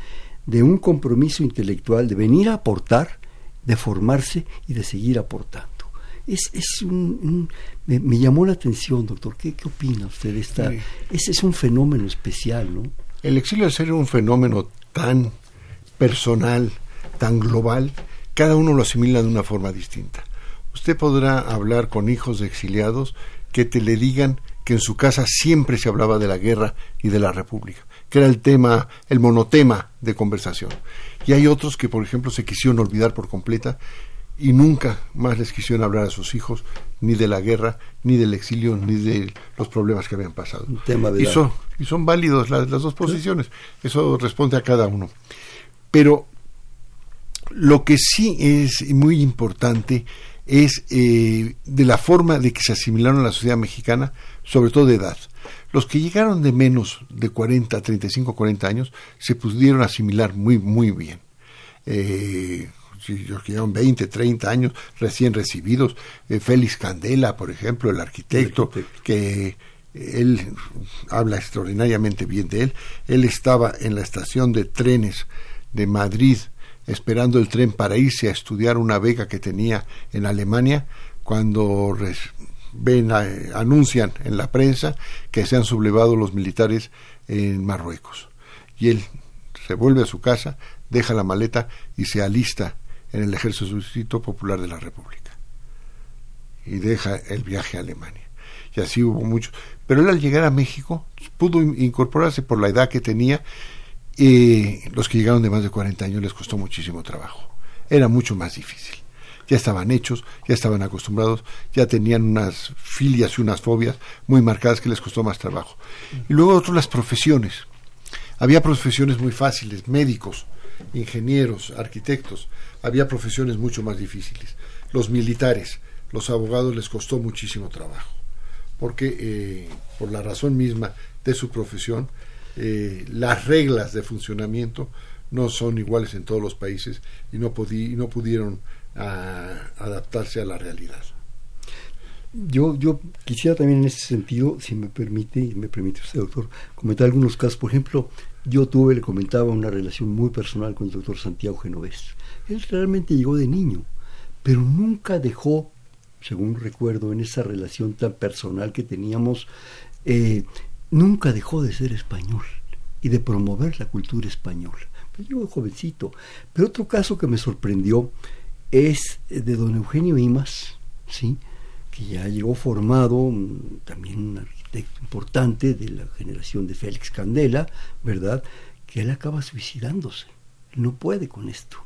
de un compromiso intelectual, de venir a aportar, de formarse y de seguir aportando. Es, es un, me, llamó la atención, doctor. ¿Qué, qué opina usted de esta? Ese es un fenómeno especial, ¿no? El exilio al ser un fenómeno tan personal, tan global, cada uno lo asimila de una forma distinta. Usted podrá hablar con hijos de exiliados que te le digan que en su casa siempre se hablaba de la guerra y de la república, que era el tema, el monotema de conversación. Y hay otros que, por ejemplo, se quisieron olvidar por completa y nunca más les quisieron hablar a sus hijos ni de la guerra, ni del exilio, ni de los problemas que habían pasado. y, son, y son válidos las, las dos posiciones. Eso responde a cada uno. Pero lo que sí es muy importante es eh, de la forma de que se asimilaron a la sociedad mexicana, sobre todo de edad. Los que llegaron de menos de 40, 35, 40 años se pudieron asimilar muy, muy bien. Eh, los que llegaron 20, 30 años recién recibidos, eh, Félix Candela, por ejemplo, el arquitecto, que él habla extraordinariamente bien de él. Él estaba en la estación de trenes de Madrid esperando el tren para irse a estudiar una beca que tenía en Alemania, cuando ven, anuncian en la prensa que se han sublevado los militares en Marruecos. Y él se vuelve a su casa, deja la maleta y se alista en el Ejército Popular de la República. Y deja el viaje a Alemania. Y así hubo muchos. Pero él al llegar a México pudo incorporarse por la edad que tenía y los que llegaron de más de 40 años les costó muchísimo trabajo. Era mucho más difícil. Ya estaban hechos, ya estaban acostumbrados, ya tenían unas filias y unas fobias muy marcadas que les costó más trabajo. Y luego otras las profesiones. Había profesiones muy fáciles, médicos, ingenieros, arquitectos. Había profesiones mucho más difíciles. Los militares, los abogados les costó muchísimo trabajo, porque eh, por la razón misma de su profesión eh, las reglas de funcionamiento no son iguales en todos los países y no, no pudieron ah, adaptarse a la realidad. Yo, yo quisiera también en ese sentido, si me permite, me permite usted, doctor, comentar algunos casos. Por ejemplo, yo tuve, le comentaba, una relación muy personal con el doctor Santiago Genovés. Él realmente llegó de niño, pero nunca dejó, según recuerdo, en esa relación tan personal que teníamos, eh, nunca dejó de ser español y de promover la cultura española. Pues yo jovencito. Pero otro caso que me sorprendió es de don Eugenio Imas, ¿sí? que ya llegó formado, mm, también un arquitecto importante de la generación de Félix Candela, ¿verdad? Que él acaba suicidándose. No puede con esto.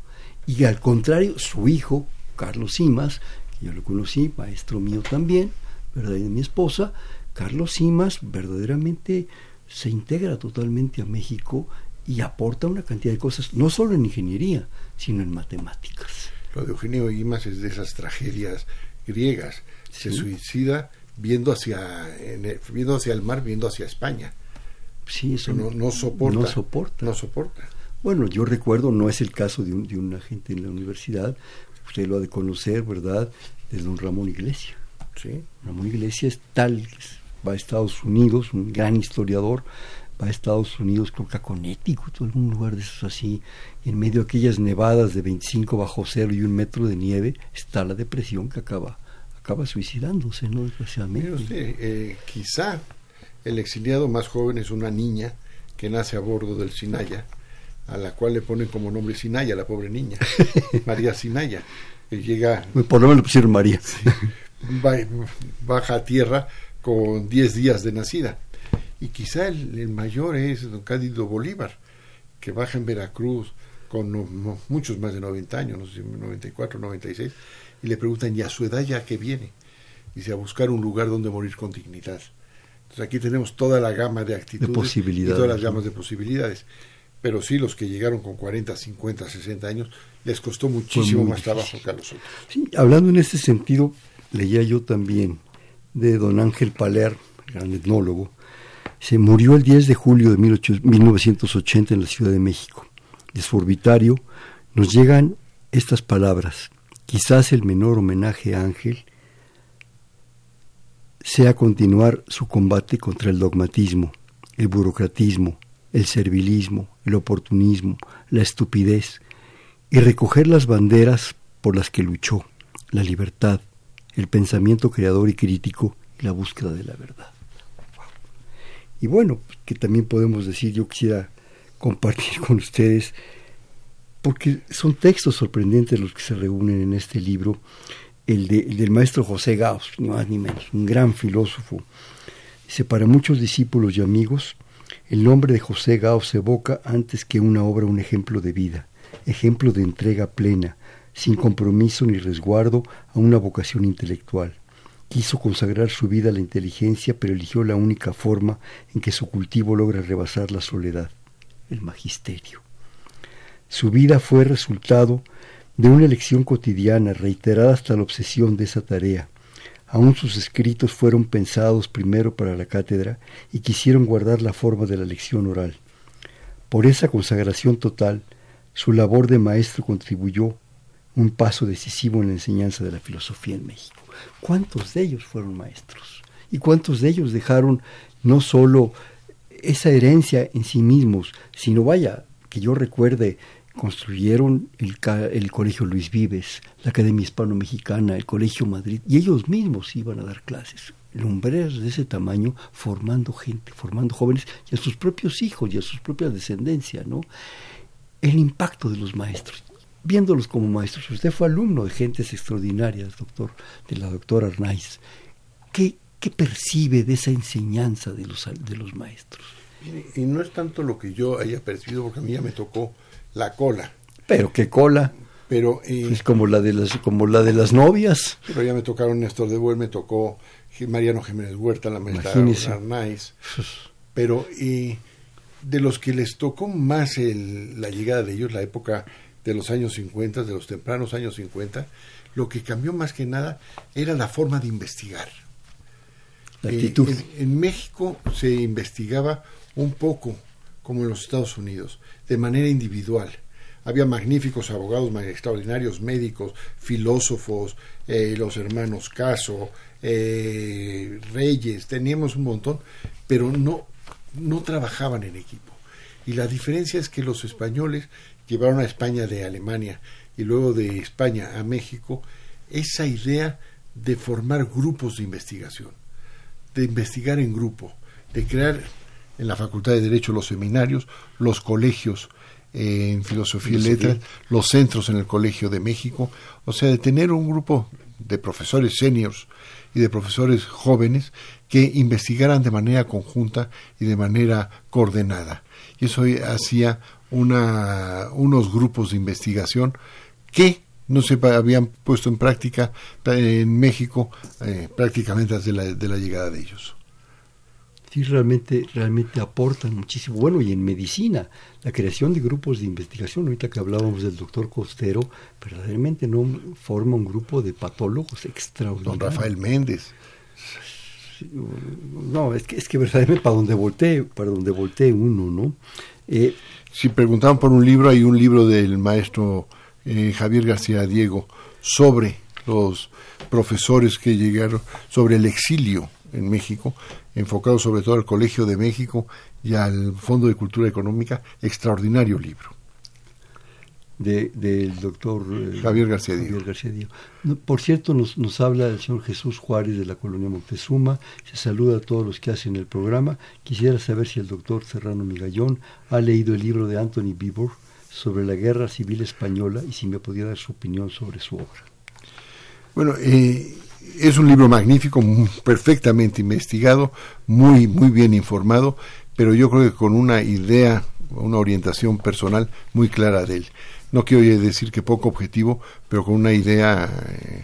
Y al contrario, su hijo, Carlos Imas, yo lo conocí, maestro mío también, ¿verdad? Y de mi esposa, Carlos Simas verdaderamente se integra totalmente a México y aporta una cantidad de cosas, no solo en ingeniería, sino en matemáticas. Lo de Eugenio Guimas es de esas tragedias griegas. Se suicida viendo hacia, viendo hacia el mar, viendo hacia España. Sí, eso no, no soporta. No soporta. No soporta. Bueno, yo recuerdo, no es el caso de un, de un agente en la universidad, usted lo ha de conocer, ¿verdad? De don Ramón Iglesias. Sí. Ramón Iglesias es tal, va a Estados Unidos, un gran historiador, va a Estados Unidos, creo que a Connecticut, algún lugar de esos así, y en medio de aquellas nevadas de 25 bajo cero y un metro de nieve, está la depresión que acaba, acaba suicidándose, ¿no? Desgraciadamente. usted, eh, quizá el exiliado más joven es una niña que nace a bordo del Sinaya, a la cual le ponen como nombre Sinaya, la pobre niña, María Sinaya. Que llega. Por lo menos le pusieron María. baja a tierra con 10 días de nacida. Y quizá el, mayor es don Cádido Bolívar, que baja en Veracruz con muchos más de 90 años, no sé, 94, 96, y le preguntan, ¿y a su edad ya que viene? Dice, a buscar un lugar donde morir con dignidad. Entonces aquí tenemos toda la gama de actitudes posibilidades, y todas las gamas de posibilidades. Pero sí, los que llegaron con 40, 50, 60 años, les costó muchísimo más trabajo que a los otros. Sí, hablando en este sentido, leía yo también de don Ángel Paler, gran etnólogo, se murió el 10 de julio de 1980 en la Ciudad de México. De su orbitario nos llegan estas palabras. Quizás el menor homenaje a Ángel sea continuar su combate contra el dogmatismo, el burocratismo, el servilismo, el oportunismo, la estupidez, y recoger las banderas por las que luchó, la libertad, el pensamiento creador y crítico y la búsqueda de la verdad. Y bueno, que también podemos decir, yo quisiera compartir con ustedes, porque son textos sorprendentes los que se reúnen en este libro, el, de, del maestro José Gauss, ni más ni menos, un gran filósofo. Dice, para muchos discípulos y amigos, el nombre de José Gauss evoca antes que una obra un ejemplo de vida, ejemplo de entrega plena, sin compromiso ni resguardo a una vocación intelectual. Quiso consagrar su vida a la inteligencia, pero eligió la única forma en que su cultivo logra rebasar la soledad, el magisterio. Su vida fue resultado de una elección cotidiana, reiterada hasta la obsesión de esa tarea. Aún sus escritos fueron pensados primero para la cátedra y quisieron guardar la forma de la lección oral. Por esa consagración total, su labor de maestro contribuyó un paso decisivo en la enseñanza de la filosofía en México. ¿Cuántos de ellos fueron maestros? ¿Y cuántos de ellos dejaron no solo esa herencia en sí mismos, sino vaya, que yo recuerde construyeron el, Colegio Luis Vives, la Academia Hispano-Mexicana, el Colegio Madrid, y ellos mismos iban a dar clases, lumbreras de ese tamaño, formando gente, formando jóvenes, y a sus propios hijos y a sus propias descendencia, ¿no? El impacto de los maestros, viéndolos como maestros. Usted fue alumno de gentes extraordinarias, doctor, de la doctora Arnaiz. ¿Qué, qué percibe de esa enseñanza de los, de los maestros? Y no es tanto lo que yo haya percibido, porque a mí ya me tocó la cola. Pero qué cola. Pero es pues como la de las como la de las novias. Pero ya me tocaron Néstor de me tocó Mariano Jiménez Huerta, la maestra Arnaiz. Pero y de los que les tocó más el, la llegada de ellos, la época de los años 50, de los tempranos años 50, lo que cambió más que nada era la forma de investigar. La actitud. en México se investigaba un poco como en los Estados Unidos de manera individual. Había magníficos abogados, extraordinarios médicos, filósofos, eh, los hermanos Caso, eh, Reyes, teníamos un montón, pero no, no trabajaban en equipo. Y la diferencia es que los españoles llevaron a España de Alemania y luego de España a México esa idea de formar grupos de investigación, de investigar en grupo, de crear en la Facultad de Derecho los seminarios, los colegios eh, en Filosofía y Letras, los centros en el Colegio de México, o sea, de tener un grupo de profesores seniors y de profesores jóvenes que investigaran de manera conjunta y de manera coordenada. Y eso hacía una, unos grupos de investigación que no se habían puesto en práctica en México eh, prácticamente desde la, de la llegada de ellos. Sí, realmente, realmente aportan muchísimo. Bueno, y en medicina, la creación de grupos de investigación, ahorita que hablábamos del doctor Costero, verdaderamente no forma un grupo de patólogos extraordinarios. Don Rafael Méndez. No, es que, es que verdaderamente para donde voltee, para donde voltee uno, ¿no? Eh, si preguntaban por un libro, hay un libro del maestro eh, Javier García Diego sobre los profesores que llegaron, sobre el exilio en México, enfocado sobre todo al Colegio de México y al Fondo de Cultura Económica, extraordinario libro. Del doctor eh, Javier García Diego. por cierto, nos, nos habla el señor Jesús Juárez de la colonia Montezuma, se saluda a todos los que hacen el programa. Quisiera saber si el doctor Serrano Migallón ha leído el libro de Anthony Bibor sobre la guerra civil española y si me podía dar su opinión sobre su obra. Bueno, eh, es un libro magnífico, perfectamente investigado, muy, muy bien informado, pero yo creo que con una idea, una orientación personal muy clara de él. No quiero decir que poco objetivo, pero con una idea, eh,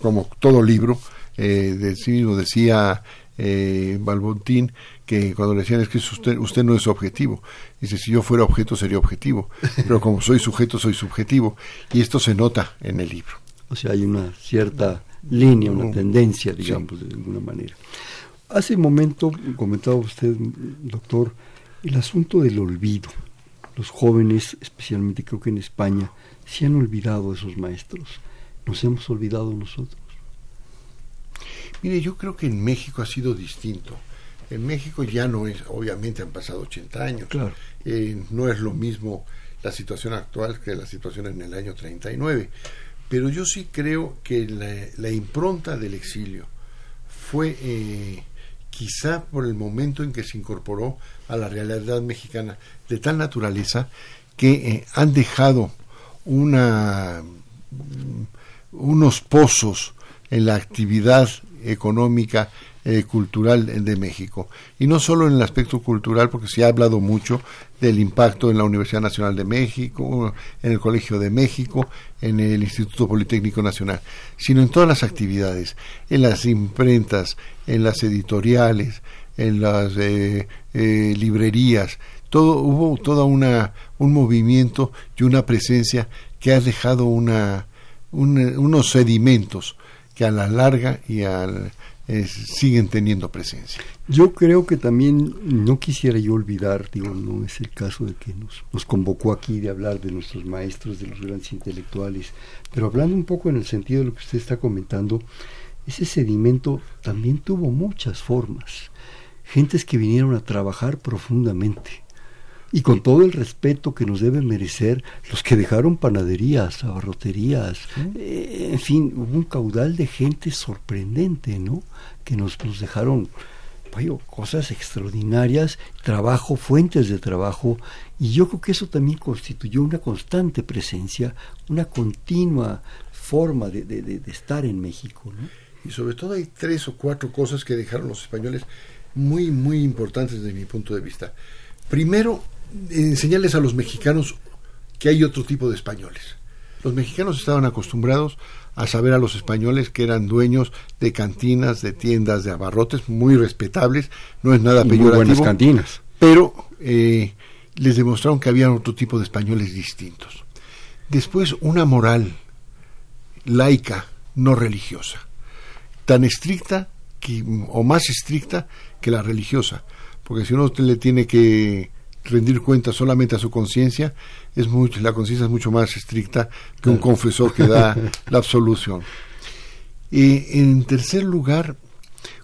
como todo libro, eh, de sí decía eh, Balbontín, que cuando le decían es que usted, usted no es objetivo. Dice, si yo fuera objeto sería objetivo, pero como soy sujeto soy subjetivo. Y esto se nota en el libro. O sea, hay una cierta línea, una tendencia, digamos, de alguna manera. Hace un momento comentaba usted, doctor, el asunto del olvido. Los jóvenes, especialmente creo que en España, se han olvidado de esos maestros. Nos hemos olvidado nosotros. Mire, yo creo que en México ha sido distinto. En México ya no es, obviamente han pasado 80 años. Claro. Eh, no es lo mismo la situación actual que la situación en el año 39. Pero yo sí creo que la, impronta del exilio fue eh, quizá por el momento en que se incorporó a la realidad mexicana de tal naturaleza que eh, han dejado una, unos pozos en la actividad económica eh, cultural de México. Y no solo en el aspecto cultural, porque se ha hablado mucho del impacto en la Universidad Nacional de México, en el Colegio de México, en el Instituto Politécnico Nacional, sino en todas las actividades, en las imprentas, en las editoriales, en las eh, eh, librerías, todo hubo toda una un movimiento y una presencia que ha dejado una unos sedimentos que a la larga y al siguen teniendo presencia. Yo creo que también no quisiera yo olvidar, digo, no es el caso de que nos, nos convocó aquí de hablar de nuestros maestros, de los grandes intelectuales, pero hablando un poco en el sentido de lo que usted está comentando, ese sedimento también tuvo muchas formas. Gentes que vinieron a trabajar profundamente, y con todo el respeto que nos deben merecer los que dejaron panaderías, abarroterías, eh, en fin, hubo un caudal de gente sorprendente, ¿no? Que nos, nos dejaron cosas extraordinarias, trabajo, fuentes de trabajo, y yo creo que eso también constituyó una constante presencia, una continua forma de, de, de estar en México, ¿no? Y sobre todo hay tres o cuatro cosas que dejaron los españoles muy, muy importantes desde mi punto de vista. Primero, enseñarles a los mexicanos que hay otro tipo de españoles. Los mexicanos estaban acostumbrados a saber a los españoles que eran dueños de cantinas, de tiendas, de abarrotes muy respetables, no es nada peyorativo. buenas cantinas. Pero eh, les demostraron que había otro tipo de españoles distintos. Después, una moral laica, no religiosa, tan estricta que, o más estricta que la religiosa, porque si uno le tiene que rendir cuenta solamente a su conciencia, es mucho, la conciencia es mucho más estricta que un confesor que da la absolución. Y en tercer lugar,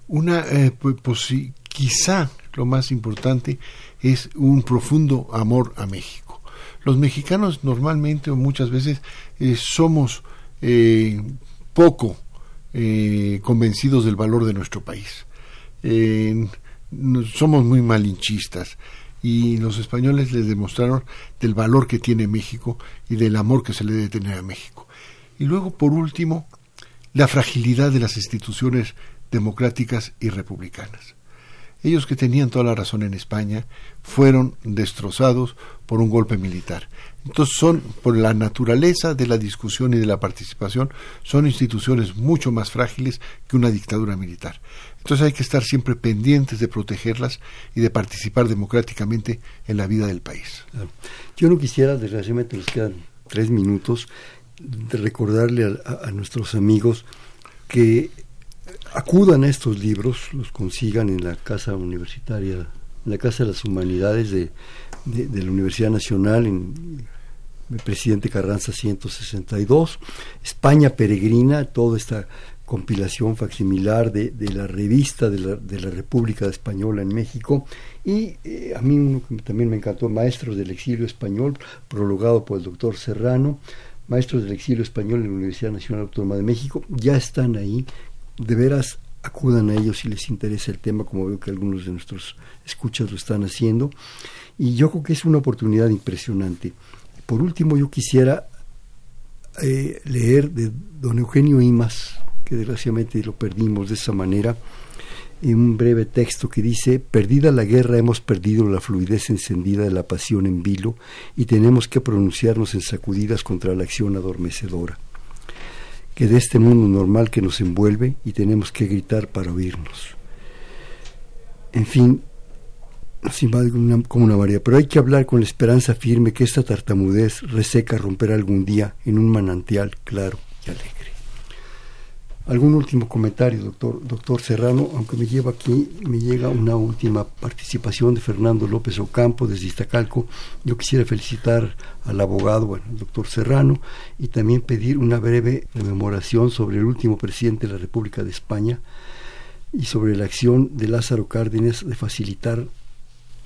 una eh, pues, quizá lo más importante es un profundo amor a México. Los mexicanos normalmente o muchas veces eh, somos eh, poco convencidos del valor de nuestro país. Somos muy malinchistas y los españoles les demostraron del valor que tiene México y del amor que se le debe tener a México. Y luego, por último, la fragilidad de las instituciones democráticas y republicanas. ellos que tenían toda la razón en España, fueron destrozados por un golpe militar. Entonces son, por la naturaleza de la discusión y de la participación, son instituciones mucho más frágiles que una dictadura militar. Entonces hay que estar siempre pendientes de protegerlas y de participar democráticamente en la vida del país. Yo no quisiera, desgraciadamente nos quedan tres minutos, de recordarle a, nuestros amigos que acudan a estos libros, los consigan en la Casa Universitaria, en la Casa de las Humanidades de, de la Universidad Nacional, en el presidente Carranza 162, España Peregrina, toda esta compilación facsimilar de, de la revista de la, de la, República Española en México. Y eh, a mí uno que también me encantó, Maestros del Exilio Español, prologado por el doctor Serrano, Maestros del Exilio Español en la Universidad Nacional Autónoma de México, ya están ahí, de veras acudan a ellos si les interesa el tema, como veo que algunos de nuestros escuchas lo están haciendo, y yo creo que es una oportunidad impresionante. Por último, yo quisiera eh, leer de don Eugenio Imas, que desgraciadamente lo perdimos de esa manera, en un breve texto que dice, perdida la guerra hemos perdido la fluidez encendida de la pasión en vilo y tenemos que pronunciarnos en sacudidas contra la acción adormecedora, que de este mundo normal que nos envuelve y tenemos que gritar para oírnos. En fin, nos invade como una María, pero hay que hablar con la esperanza firme que esta tartamudez reseca romperá algún día en un manantial claro y alegre. Algún último comentario, doctor, doctor Serrano, aunque me lleva aquí, me llega una última participación de Fernando López Ocampo desde Iztacalco. Yo quisiera felicitar al abogado, doctor Serrano, y también pedir una breve rememoración sobre el último presidente de la República de España y sobre la acción de Lázaro Cárdenas de facilitar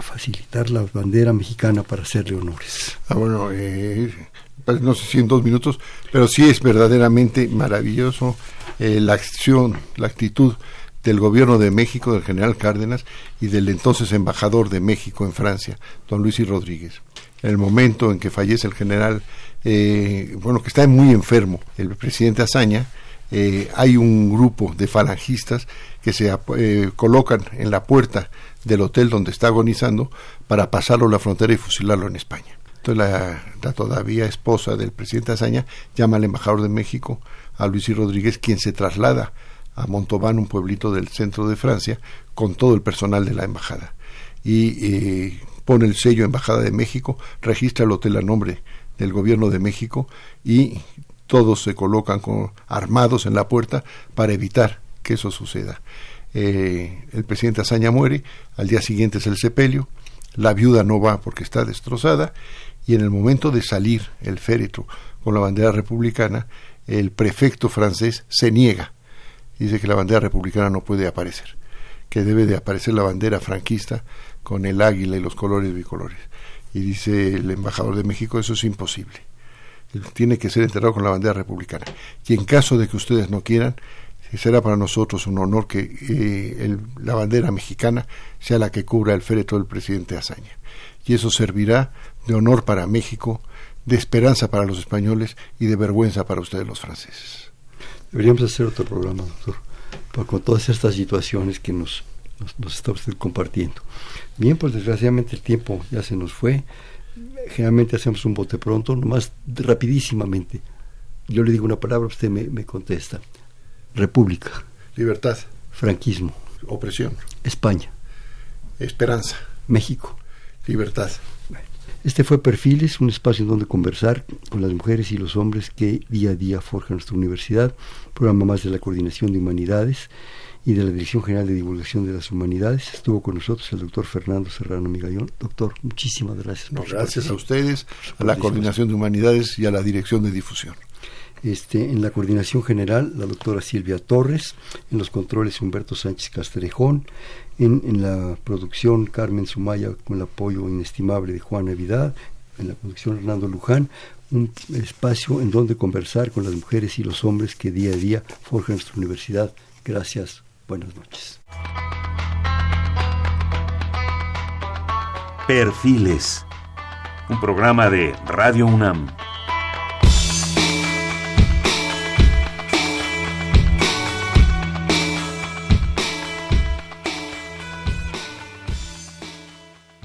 facilitar la bandera mexicana para hacerle honores. Ah, bueno, eh, no sé si en dos minutos, pero sí es verdaderamente maravilloso eh, la acción, la actitud del gobierno de México, del general Cárdenas y del entonces embajador de México en Francia, don Luis y Rodríguez. En el momento en que fallece el general, eh, bueno, que está muy enfermo, el presidente Azaña, eh, hay un grupo de falangistas que se colocan en la puerta del hotel donde está agonizando para pasarlo a la frontera y fusilarlo en España. Entonces la, todavía esposa del presidente Azaña llama al embajador de México, a Luis y Rodríguez, quien se traslada a Montauban, un pueblito del centro de Francia, con todo el personal de la embajada. Y eh, pone el sello Embajada de México, registra el hotel a nombre del gobierno de México y todos se colocan armados en la puerta para evitar que eso suceda. Eh, el presidente Azaña muere, al día siguiente es el sepelio, la viuda no va porque está destrozada y en el momento de salir el féretro con la bandera republicana, el prefecto francés se niega. Dice que la bandera republicana no puede aparecer, que debe de aparecer la bandera franquista con el águila y los colores bicolores. Y dice el embajador de México, eso es imposible. Tiene que ser enterrado con la bandera republicana. Y en caso de que ustedes no quieran, será para nosotros un honor que eh, la bandera mexicana sea la que cubra el féretro del presidente Azaña. Y eso servirá de honor para México, de esperanza para los españoles y de vergüenza para ustedes los franceses. Deberíamos hacer otro programa, doctor, con todas estas situaciones que nos, nos, está usted compartiendo. Bien, pues desgraciadamente el tiempo ya se nos fue. Generalmente hacemos un bote pronto, nomás rapidísimamente. Yo le digo una palabra, usted me, me contesta. República. Libertad. Franquismo. Opresión. España. Esperanza. México. Libertad. Este fue Perfiles, un espacio en donde conversar con las mujeres y los hombres que día a día forjan nuestra universidad, programa más de la Coordinación de Humanidades y de la Dirección General de Divulgación de las Humanidades. Estuvo con nosotros el doctor Fernando Serrano Migallón. Doctor, muchísimas gracias. gracias a ustedes, a la Coordinación de Humanidades y a la Dirección de Difusión. Este, en la coordinación general, la doctora Silvia Torres, en los controles Humberto Sánchez Castrejón, en, la producción Carmen Sumaya con el apoyo inestimable de Juan Navidad, en la producción Hernando Luján, un espacio en donde conversar con las mujeres y los hombres que día a día forjan nuestra universidad. Gracias, buenas noches. Perfiles, un programa de Radio UNAM.